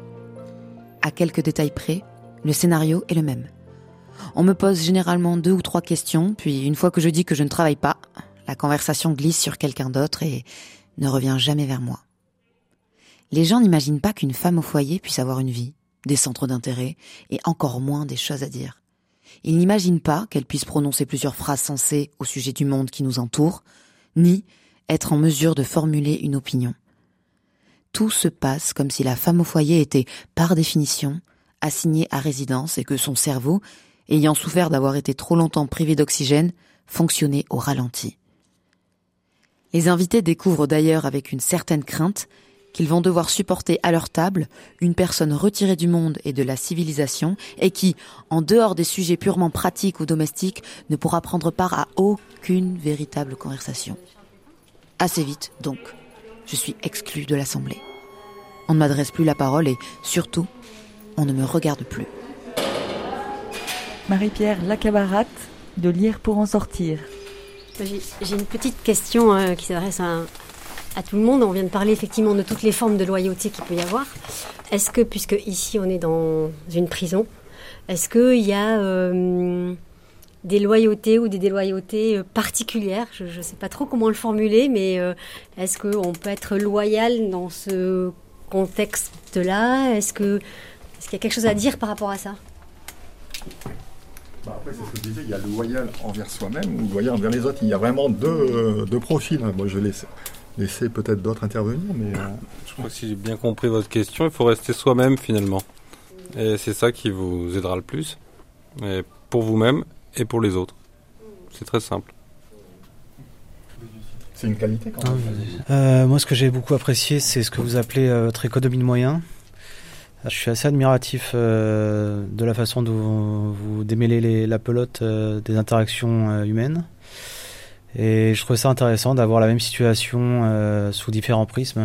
À quelques détails près, le scénario est le même. On me pose généralement deux ou trois questions, puis une fois que je dis que je ne travaille pas, la conversation glisse sur quelqu'un d'autre et ne revient jamais vers moi. Les gens n'imaginent pas qu'une femme au foyer puisse avoir une vie, des centres d'intérêt et encore moins des choses à dire. Ils n'imaginent pas qu'elle puisse prononcer plusieurs phrases sensées au sujet du monde qui nous entoure, ni être en mesure de formuler une opinion. Tout se passe comme si la femme au foyer était, par définition, assignée à résidence et que son cerveau, ayant souffert d'avoir été trop longtemps privé d'oxygène, fonctionnait au ralenti. Les invités découvrent d'ailleurs avec une certaine crainte qu'ils vont devoir supporter à leur table une personne retirée du monde et de la civilisation et qui, en dehors des sujets purement pratiques ou domestiques, ne pourra prendre part à aucune véritable conversation. Assez vite, donc, je suis exclue de l'Assemblée. On ne m'adresse plus la parole et, surtout, on ne me regarde plus. Marie-Pierre Lacabarate, de Lire pour en sortir. J'ai une petite question euh, qui s'adresse à, à tout le monde. On vient de parler effectivement de toutes les formes de loyauté qu'il peut y avoir. Est-ce que, puisque ici on est dans une prison, est-ce qu'il y a euh, des loyautés ou des déloyautés euh, particulières Je ne sais pas trop comment le formuler, mais euh, est-ce qu'on peut être loyal dans ce contexte-là? Est-ce que est-ce qu'il y a quelque chose à dire par rapport à ça? Bah après, c'est ce que je disais, il y a le loyal envers soi-même ou le loyal envers les autres. Il y a vraiment deux, deux profils. Moi, je laisse laisser peut-être d'autres intervenir, mais... Euh, je crois que si j'ai bien compris votre question, il faut rester soi-même finalement. Et c'est ça qui vous aidera le plus, et pour vous-même et pour les autres. C'est très simple. C'est une qualité quand même. Euh, moi, ce que j'ai beaucoup apprécié, c'est ce que vous appelez euh, votre économie de moyens. Je suis assez admiratif de la façon dont vous démêlez la pelote des interactions humaines. Et je trouvais ça intéressant d'avoir la même situation euh, sous différents prismes.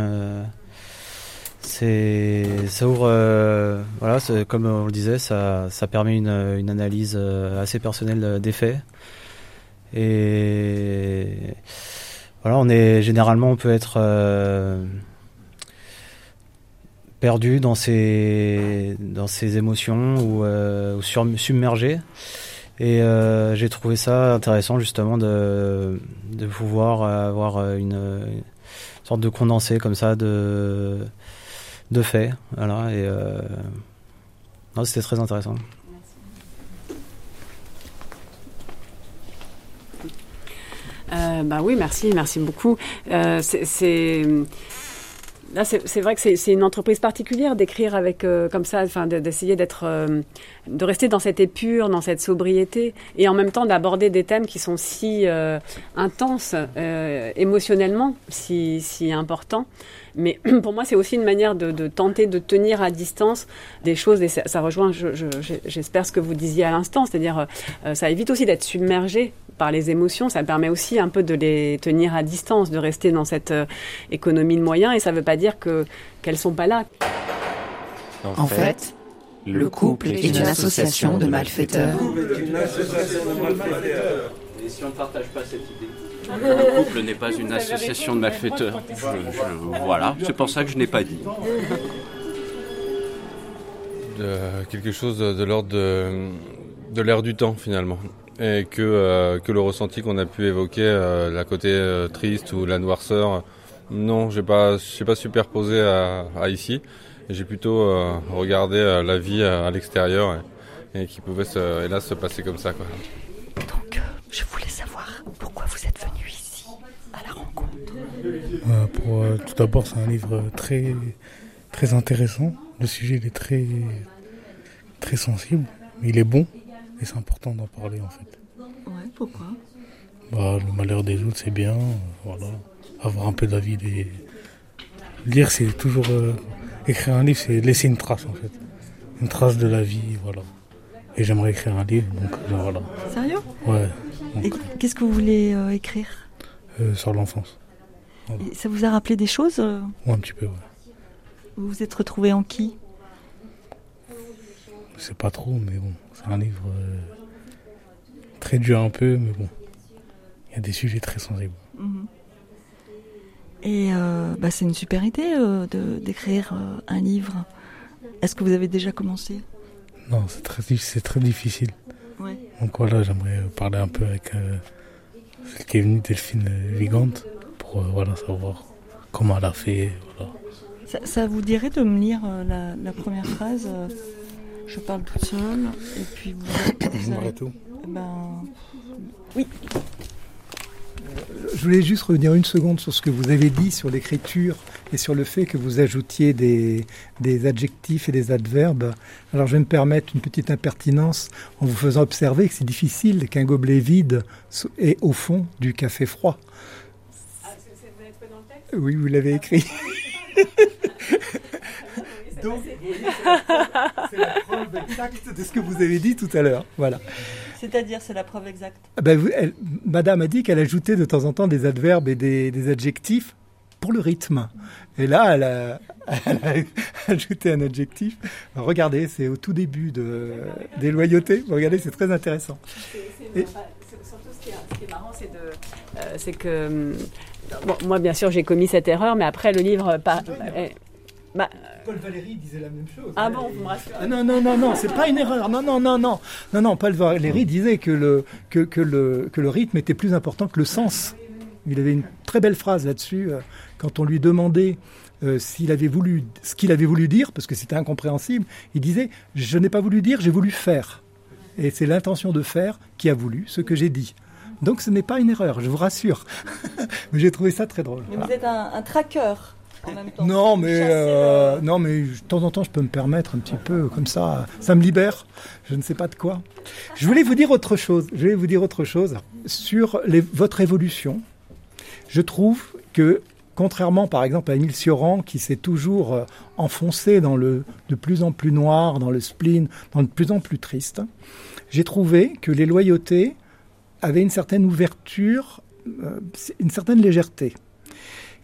Euh, c'est, ça ouvre, euh, voilà, comme on le disait, ça, ça permet une, une analyse assez personnelle des faits. Et voilà, on est généralement on peut être perdu dans ses dans ses émotions ou, ou submergé. Et euh, j'ai trouvé ça intéressant justement de, de pouvoir avoir une, une, sorte de condensé comme ça de, de faits. Voilà, et euh, c'était très intéressant. Euh, bah oui, merci, merci beaucoup. Euh, c'est Là, c'est vrai que c'est une entreprise particulière d'écrire avec euh, comme ça, enfin d'essayer d'être, euh, de rester dans cette épure, dans cette sobriété, et en même temps d'aborder des thèmes qui sont si euh, intenses émotionnellement, si, importants. Mais pour moi, c'est aussi une manière de, de, tenter de tenir à distance des choses, et ça rejoint, j'espère, ce que vous disiez à l'instant, c'est-à-dire ça évite aussi d'être submergé par les émotions, ça permet aussi un peu de les tenir à distance, de rester dans cette euh, économie de moyens, et ça ne veut pas dire que qu'elles sont pas là. En, fait, le couple est une association de malfaiteurs. Et si on ne partage pas cette idée le couple n'est pas une association de malfaiteurs. voilà, c'est pour ça que je n'ai pas dit. De, quelque chose de, l'ordre de, de l'air du temps finalement et que, euh, que le ressenti qu'on a pu évoquer, euh, la côté euh, triste ou la noirceur, non, j'ai pas, j'ai pas superposé à, à ici. J'ai plutôt regardé la vie à, l'extérieur et, qui pouvait se, hélas se passer comme ça. Quoi. Donc, je voulais savoir pourquoi vous êtes venu ici à la rencontre. pour, tout d'abord, c'est un livre très, très intéressant. Le sujet il est très, très sensible. Il est bon. Et c'est important d'en parler en fait. Ouais, pourquoi? Bah, Le malheur des autres, c'est bien. voilà. Avoir un peu d'avis des. Lire, c'est toujours. Euh, écrire un livre, c'est laisser une trace en fait. Une trace de la vie, voilà. Et j'aimerais écrire un livre, donc voilà. Sérieux? Ouais. Et qu'est-ce que vous voulez euh, écrire? Euh, Sur l'enfance. Ça vous a rappelé des choses Ouais, un petit peu, ouais. Vous vous êtes retrouvé en qui? Je sais pas trop, mais bon. C'est un livre euh, très dur un peu, mais bon, il y a des sujets très sensibles. Mhm. Et euh, bah, c'est une super idée euh, d'écrire un livre. Est-ce que vous avez déjà commencé? Non, c'est très, très difficile. Donc voilà, j'aimerais parler un peu avec celle qui est venue, Delphine Vigante, pour voilà, savoir comment elle a fait. Ça, vous dirait de me lire la première phrase je parle toute seule, et puis vous, vous tout eh ben, oui. je voulais juste revenir une seconde sur ce que vous avez dit sur l'écriture et sur le fait que vous ajoutiez des, des adjectifs et des adverbes. Alors je vais me permettre une petite impertinence en vous faisant observer que c'est difficile qu'un gobelet vide ait au fond du café froid. Oui, vous l'avez écrit. Donc, c'est la preuve exacte de ce que vous avez dit tout à l'heure. Voilà. C'est-à-dire, c'est la preuve exacte? Ah ben, vous- elle- Madame a dit qu'elle ajoutait de temps en temps des adverbes et des, des adjectifs pour le rythme. Et là, elle a, elle a ajouté un adjectif. Regardez, c'est au tout début de, des loyautés. Regardez, c'est très intéressant. Et- Surtout, ce qui est, ce qui est marrant, c'est de, euh, c'est que bon, moi, bien sûr, j'ai commis cette erreur, mais après le livre, par, euh, bah, Paul Valéry disait la même chose. Ah bon, vous me rassurez. Ah non, non, non, non, c'est pas une erreur. Non, non, non, non. Non, non, Paul Valéry disait que le, que, que le, que le rythme était plus important que le sens. Il avait une très belle phrase là-dessus. euh, Quand on lui demandait euh, s'il avait voulu, ce qu'il avait voulu dire, parce que c'était incompréhensible, il disait Je n'ai pas voulu dire, j'ai voulu faire. Et c'est l'intention de faire qui a voulu ce que j'ai dit. Donc ce n'est pas une erreur, je vous rassure. Mais j'ai trouvé ça très drôle. Mais Voilà. vous êtes un, un tracker en même temps. Non, mais euh, non, mais de temps en temps, je peux me permettre un petit peu comme ça. Ça me libère. Je ne sais pas de quoi. Je voulais vous dire autre chose. Je voulais vous dire autre chose sur les- votre évolution. Je trouve que contrairement, par exemple, à Émile Cioran, qui s'est toujours euh, enfoncé dans le de plus en plus noir, dans le spleen, dans le de plus en plus triste, j'ai trouvé que les loyautés avaient une certaine ouverture, euh, une certaine légèreté.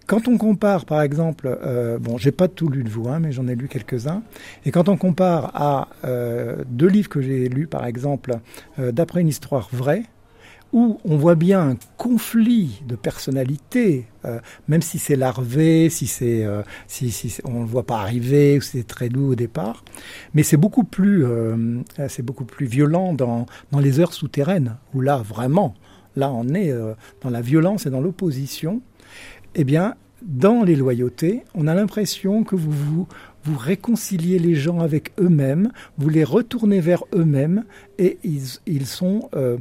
Quand on compare, par exemple, euh, bon, j'ai pas tout lu de vous, hein, mais j'en ai lu quelques-uns, et quand on compare à euh, deux livres que j'ai lus, par exemple, euh, d'après une histoire vraie, où on voit bien un conflit de personnalité, euh, même si c'est larvé, si c'est, euh, si, si on le voit pas arriver, ou c'est très doux au départ, mais c'est beaucoup plus, euh, c'est beaucoup plus violent dans, dans les heures souterraines, où là vraiment, là on est euh, dans la violence et dans l'opposition. Eh bien, dans les loyautés, on a l'impression que vous, vous réconciliez les gens avec eux-mêmes, vous les retournez vers eux-mêmes, et ils, sont euh,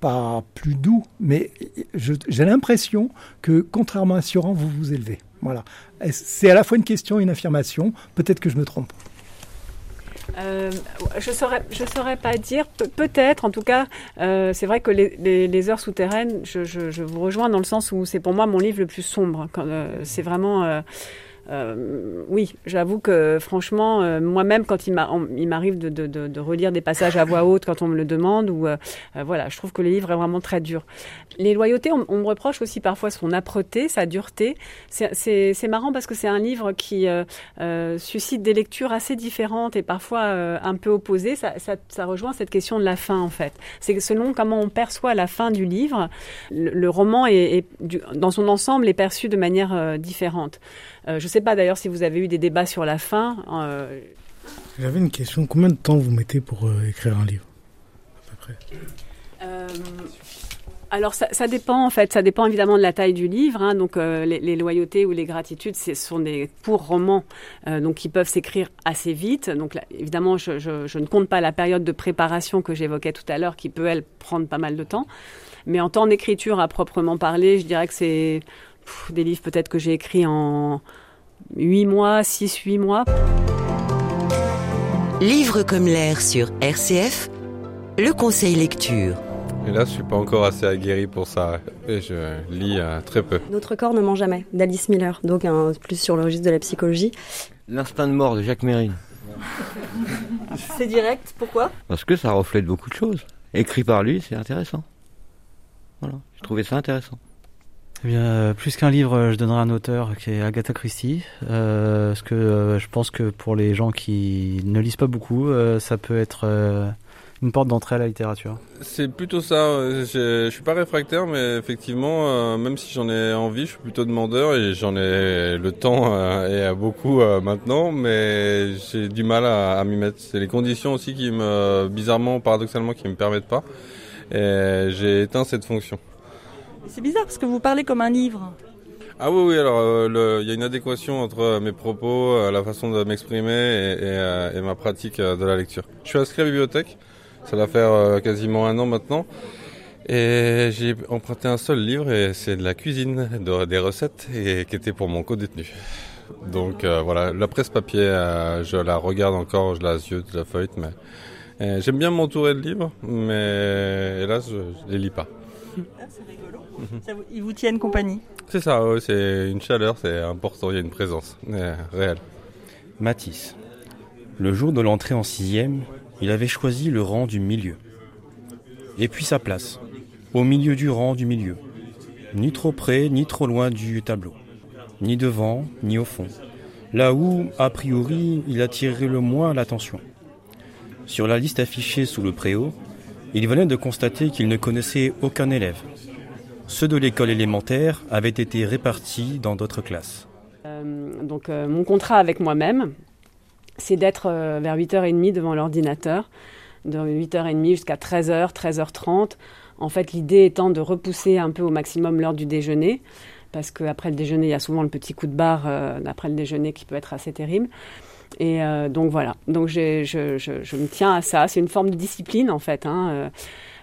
pas plus doux, mais j'ai l'impression que, contrairement à Sioran, vous vous élevez. Voilà. C'est à la fois une question et une affirmation. Peut-être que je me trompe. Euh, je saurais, je saurais pas dire. Pe- Peut-être, en tout cas, euh, c'est vrai que les, les- les heures souterraines, je, je- je vous rejoins dans le sens où c'est pour moi mon livre le plus sombre. Euh, c'est vraiment. Euh, oui, j'avoue que franchement, euh, moi-même, quand il m'arrive de, relire des passages à voix haute quand on me le demande, ou euh, voilà, je trouve que le livre est vraiment très dur. Les loyautés, on, me reproche aussi parfois son âpreté, sa dureté. C'est- marrant parce que c'est un livre qui suscite des lectures assez différentes et parfois un peu opposées. Ça, rejoint cette question de la fin en fait. C'est selon comment on perçoit la fin du livre, le, roman est, dans son ensemble est perçu de manière différente. Euh, je ne sais pas d'ailleurs si vous avez eu des débats sur la fin. euh, J'avais une question. Combien de temps vous mettez pour euh, écrire un livre Euh, alors ça, ça dépend en fait, ça dépend évidemment de la taille du livre. hein. donc euh, les, les loyautés ou les gratitudes, ce sont des courts romans, euh, donc qui peuvent s'écrire assez vite. Donc là, évidemment, je, je- je ne compte pas la période de préparation que j'évoquais tout à l'heure, qui peut elle prendre pas mal de temps. Mais en temps d'écriture à proprement parler, je dirais que c'est pff, des livres peut-être que j'ai écrits en 8 mois, 6-8 mois. Livre comme l'air sur RCF, le conseil lecture. Et là, je suis pas encore assez aguerri pour ça. Et je lis euh, très peu. Notre corps ne ment jamais, d'Alice Miller, donc un, plus sur le registre de la psychologie. L'instinct de mort de Jacques Mérine. C'est direct, pourquoi? Parce que ça reflète beaucoup de choses. Écrit par lui, c'est intéressant. Voilà, je trouvais ça intéressant. Eh bien, euh, plus qu'un livre, euh, je donnerai un auteur qui est Agatha Christie. Euh, parce que euh, je pense que pour les gens qui ne lisent pas beaucoup, euh, ça peut être une porte d'entrée à la littérature. C'est plutôt ça. Je suis pas réfractaire, mais effectivement, même si j'en ai envie, je suis plutôt demandeur et j'en ai le temps et à beaucoup maintenant, mais j'ai du mal à, à m'y mettre. C'est les conditions aussi qui me, bizarrement, paradoxalement, qui me permettent pas. Et j'ai éteint cette fonction. C'est bizarre parce que vous parlez comme un livre. Ah oui, oui, alors euh, il y a une adéquation entre euh, mes propos, euh, la façon de m'exprimer et, et, euh, et ma pratique de la lecture. Je suis inscrit à la bibliothèque, ça va faire quasiment un an maintenant. Et j'ai emprunté un seul livre et c'est de la cuisine, de- des recettes et qui était pour mon co-détenu. Donc voilà, la presse papier, je la regarde encore, je la ziote, je la feuillette, mais j'aime bien m'entourer de livres, mais hélas, je, je les lis pas. Ça vous- Ils vous tiennent compagnie. C'est ça, ouais, c'est une chaleur, c'est important, il y a une présence euh, réelle. Matisse. Le jour de l'entrée en sixième, il avait choisi le rang du milieu. Et puis sa place, au milieu du rang du milieu. Ni trop près, ni trop loin du tableau. Ni devant, ni au fond. Là où, a priori, il attirerait le moins l'attention. Sur la liste affichée sous le préau, il venait de constater qu'il ne connaissait aucun élève. Ceux de l'école élémentaire avaient été répartis dans d'autres classes. Euh, donc euh, mon contrat avec moi-même, c'est d'être euh, vers 8h30 devant l'ordinateur, de 8h30 jusqu'à 13h, 13h30. En fait, l'idée étant de repousser un peu au maximum l'heure du déjeuner, parce qu'après le déjeuner, il y a souvent le petit coup de barre euh, d'après le déjeuner qui peut être assez terrible. Et donc voilà, donc je, me tiens à ça. C'est une forme de discipline en fait. hein,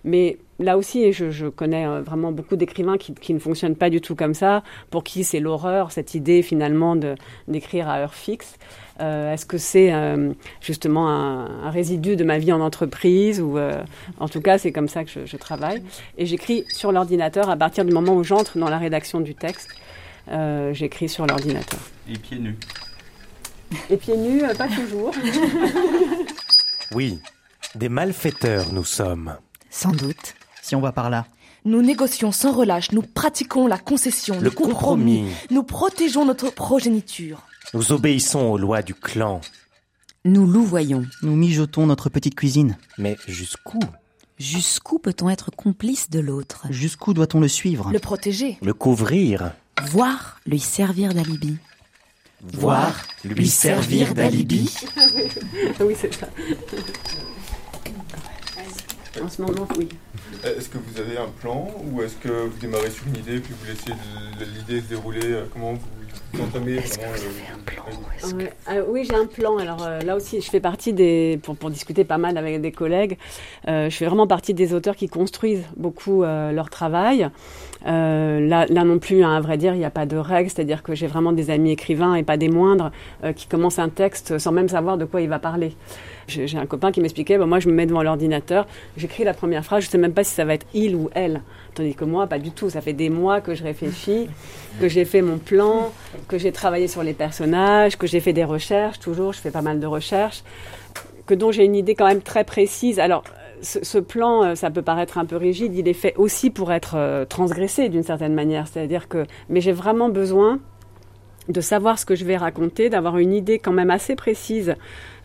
mais là aussi, je, je connais euh, vraiment beaucoup d'écrivains qui, qui ne fonctionnent pas du tout comme ça, pour qui c'est l'horreur, cette idée finalement de- d'écrire à heure fixe. Euh, Est-ce que c'est euh, justement un, un résidu de ma vie en entreprise ou euh, en tout cas c'est comme ça que je, je travaille et j'écris sur l'ordinateur à partir du moment où j'entre dans la rédaction du texte. euh, j'écris sur l'ordinateur. Et pieds nus. Et pieds nus, euh, pas toujours. Oui, des malfaiteurs nous sommes. Sans doute. Si on va par là. Nous négocions sans relâche, nous pratiquons la concession, Le compromis. nous protégeons notre progéniture. Nous obéissons aux lois du clan. Nous louvoyons. Nous mijotons notre petite cuisine. Mais jusqu'où? Jusqu'où peut-on être complice de l'autre? Jusqu'où doit-on le suivre? Le protéger. Le couvrir. Voir lui servir d'alibi. Voir lui servir d'alibi. oui, c'est ça. En ce moment, oui. Est-ce que vous avez un plan ou est-ce que vous démarrez sur une idée puis vous laissez l'idée se dérouler euh, Comment vous entamez vraiment le... Ouais, euh, oui, j'ai un plan. Alors euh, là aussi, je fais partie des, pour, pour discuter pas mal avec des collègues, euh, je fais vraiment partie des auteurs qui construisent beaucoup euh, leur travail. Euh, là, là non plus, hein, à vrai dire, il n'y a pas de règle, c'est-à-dire que j'ai vraiment des amis écrivains et pas des moindres euh, qui commencent un texte sans même savoir de quoi il va parler. J'ai un copain qui m'expliquait, bah, moi je me mets devant l'ordinateur, j'écris la première phrase, je sais même pas si ça va être il ou elle. Tandis que moi, pas du tout. Ça fait des mois que je réfléchis, que j'ai fait mon plan, que j'ai travaillé sur les personnages, que j'ai fait des recherches, toujours, je fais pas mal de recherches, que dont j'ai une idée quand même très précise. Alors, ce, ce plan, euh, ça peut paraître un peu rigide, il est fait aussi pour être euh, transgressé d'une certaine manière. C'est-à-dire que, mais j'ai vraiment besoin de savoir ce que je vais raconter, d'avoir une idée quand même assez précise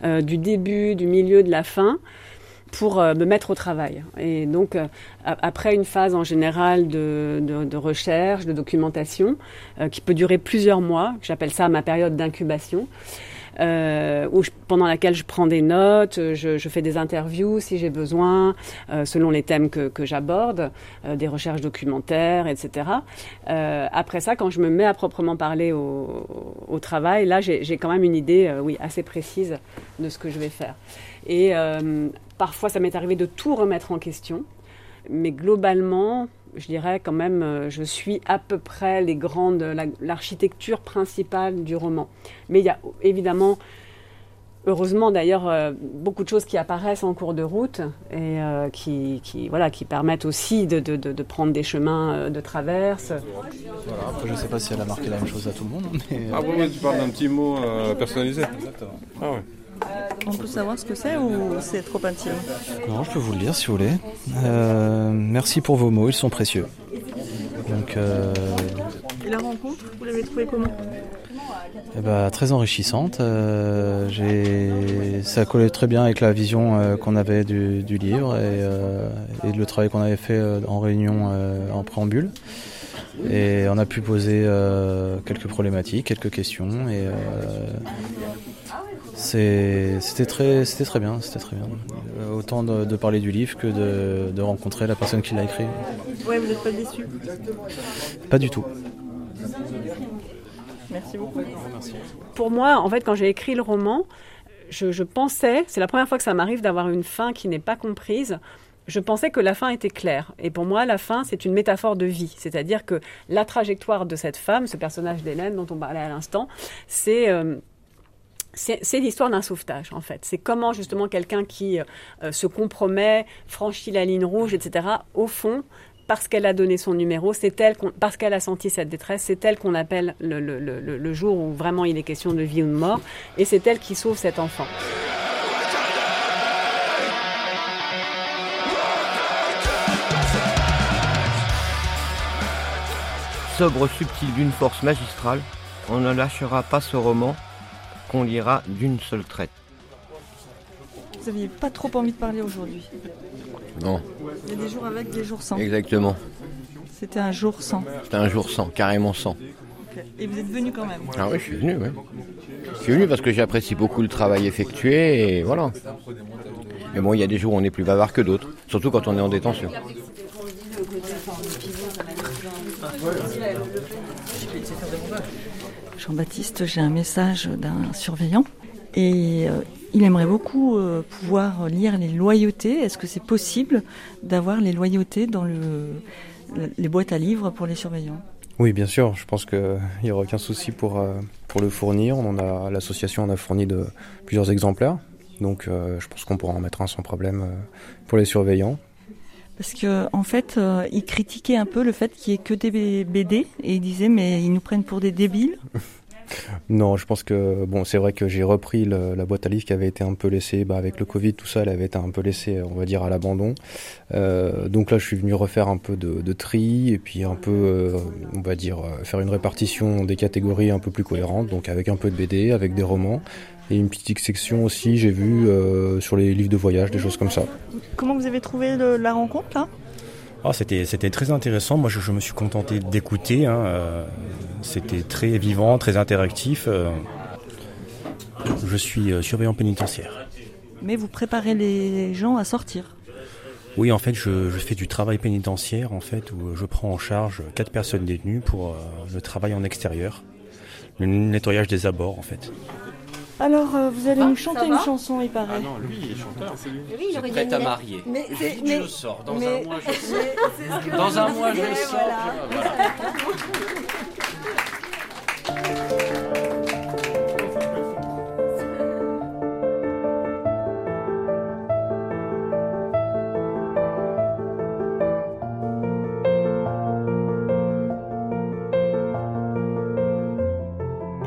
euh, du début, du milieu, de la fin, pour euh, me mettre au travail. Et donc, euh, après une phase en général de, recherche, de documentation, qui peut durer plusieurs mois, j'appelle ça ma période d'incubation, euh, pendant laquelle je prends des notes, euh, je, fais des interviews si j'ai besoin, euh, selon les thèmes que, j'aborde, des recherches documentaires, etc. Après ça, quand je me mets à proprement parler au, au travail, là, j'ai quand même une idée, oui, assez précise de ce que je vais faire. Et parfois, ça m'est arrivé de tout remettre en question, mais globalement, je dirais quand même, euh, je suis à peu près les grandes, la- l'architecture principale du roman. Mais il y a évidemment, heureusement d'ailleurs, euh, beaucoup de choses qui apparaissent en cours de route et euh, qui, qui, voilà, qui permettent aussi de, de- de- de prendre des chemins de traverse. Voilà, après, je sais pas si elle a marqué la même chose à tout le monde. Mais... Ah ouais, tu parles d'un petit mot euh, personnalisé Exactement. Ah ouais. On peut savoir ce que c'est ou c'est trop intime Non, je peux vous le lire si vous voulez. Euh, merci pour vos mots, ils sont précieux. Donc, euh, Et la rencontre, vous l'avez trouvée comment eh ben, très enrichissante. Euh, j'ai- ça collait très bien avec la vision euh, qu'on avait du, du livre et, euh, et le travail qu'on avait fait en réunion en préambule. Et on a pu poser quelques problématiques, quelques questions et c'était très, c'était très bien, c'était très bien. Euh, autant de, de parler du livre que de, de rencontrer la personne qui l'a écrit. Ouais, vous n'êtes pas déçu Pas du tout. Merci beaucoup. Pour moi, en fait, quand j'ai écrit le roman, je, je pensais, c'est la première fois que ça m'arrive d'avoir une fin qui n'est pas comprise. je pensais que la fin était claire. Et pour moi, la fin, c'est une métaphore de vie. C'est-à-dire que la trajectoire de cette femme, ce personnage d'Hélène dont on parlait à l'instant, c'est... Euh, c'est l'histoire d'un sauvetage, en fait. C'est comment, justement, quelqu'un qui euh, se compromet, franchit la ligne rouge, etc., au fond, parce qu'elle a donné son numéro, c'est elle, parce qu'elle a senti cette détresse, c'est elle qu'on appelle le, le jour où vraiment il est question de vie ou de mort, et c'est elle qui sauve cet enfant. sobre subtil d'une force magistrale, on ne lâchera pas ce roman qu'on lira d'une seule traite. Vous n'aviez pas trop envie de parler aujourd'hui Non. Il y a des jours avec, des jours sans. Exactement. C'était un jour sans. C'était un jour sans, carrément sans. Et vous êtes venu quand même Ah oui, je suis venu, oui. Je suis venu parce que j'apprécie beaucoup le travail effectué et voilà. Mais bon, il y a des jours où on est plus bavard que d'autres, surtout quand on est en détention. Jean-Baptiste, j'ai un message d'un surveillant et euh, il aimerait beaucoup euh, pouvoir lire les loyautés. Est-ce que c'est possible d'avoir les loyautés dans le, les boîtes à livres pour les surveillants? Oui, bien sûr. Je pense qu'il n'y aura aucun souci pour, euh, le fournir. L'association en a fourni de, plusieurs exemplaires. Donc je pense qu'on pourra en mettre un sans problème pour les surveillants. Parce que en fait, euh, il critiquait un peu le fait qu'il n'y ait que des BD et il disait mais ils nous prennent pour des débiles. Non, je pense que bon, c'est vrai que j'ai repris la boîte à livres qui avait été un peu laissée, bah, avec le Covid, tout ça, elle avait été un peu laissée, on va dire, à l'abandon. Euh, donc là, je suis venu refaire un peu de, tri et puis un peu, euh, on va dire, faire une répartition des catégories un peu plus cohérente, donc avec un peu de BD, avec des romans, et une petite section aussi, j'ai vu, euh, sur les livres de voyage, des choses comme ça. Comment vous avez trouvé la rencontre là? Ah, c'était, c'était très intéressant. Moi, je, me suis contenté d'écouter. Hein. Euh, c'était très vivant, très interactif. Euh. je suis surveillant pénitentiaire. Mais vous préparez les gens à sortir Oui, en fait, je, je, fais du travail pénitentiaire, en fait, où je prends en charge quatre personnes détenues pour le travail en extérieur, le nettoyage des abords, en fait. Alors, euh, vous allez nous chanter une chanson, il paraît. Ah non, lui, il est chanteur. Lui, il aurait prêt à marier. Mais Vite, je sors. Dans un mois, je sors. Dans un mois, je sors. Voilà.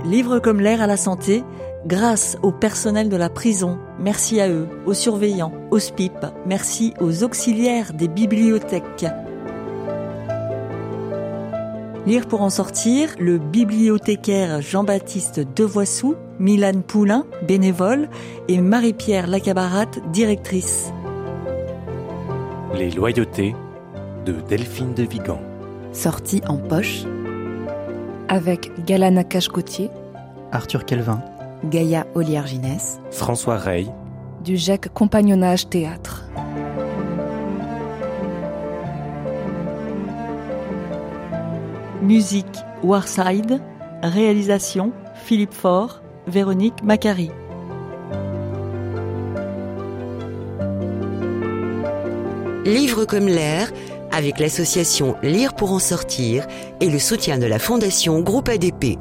Livre comme l'air à la santé, Grâce au personnel de la prison, merci à eux, aux surveillants, aux SPIP, merci aux auxiliaires des bibliothèques. Lire pour en sortir, le bibliothécaire Jean-Baptiste Devoissou, Milan Poulain, bénévole, et Marie-Pierre Lacabarat, directrice. Les loyautés de Delphine de Vigan. Sortie en poche. Avec Galana Cache-Gauthier. Arthur Kelvin. Gaïa Oliarginès, François Rey, du GEC Compagnonnage Théâtre. Musique Warside, réalisation Philippe Faure, Véronique Macari. Livre comme l'air, avec l'association Lire pour en sortir et le soutien de la Fondation Groupe ADP.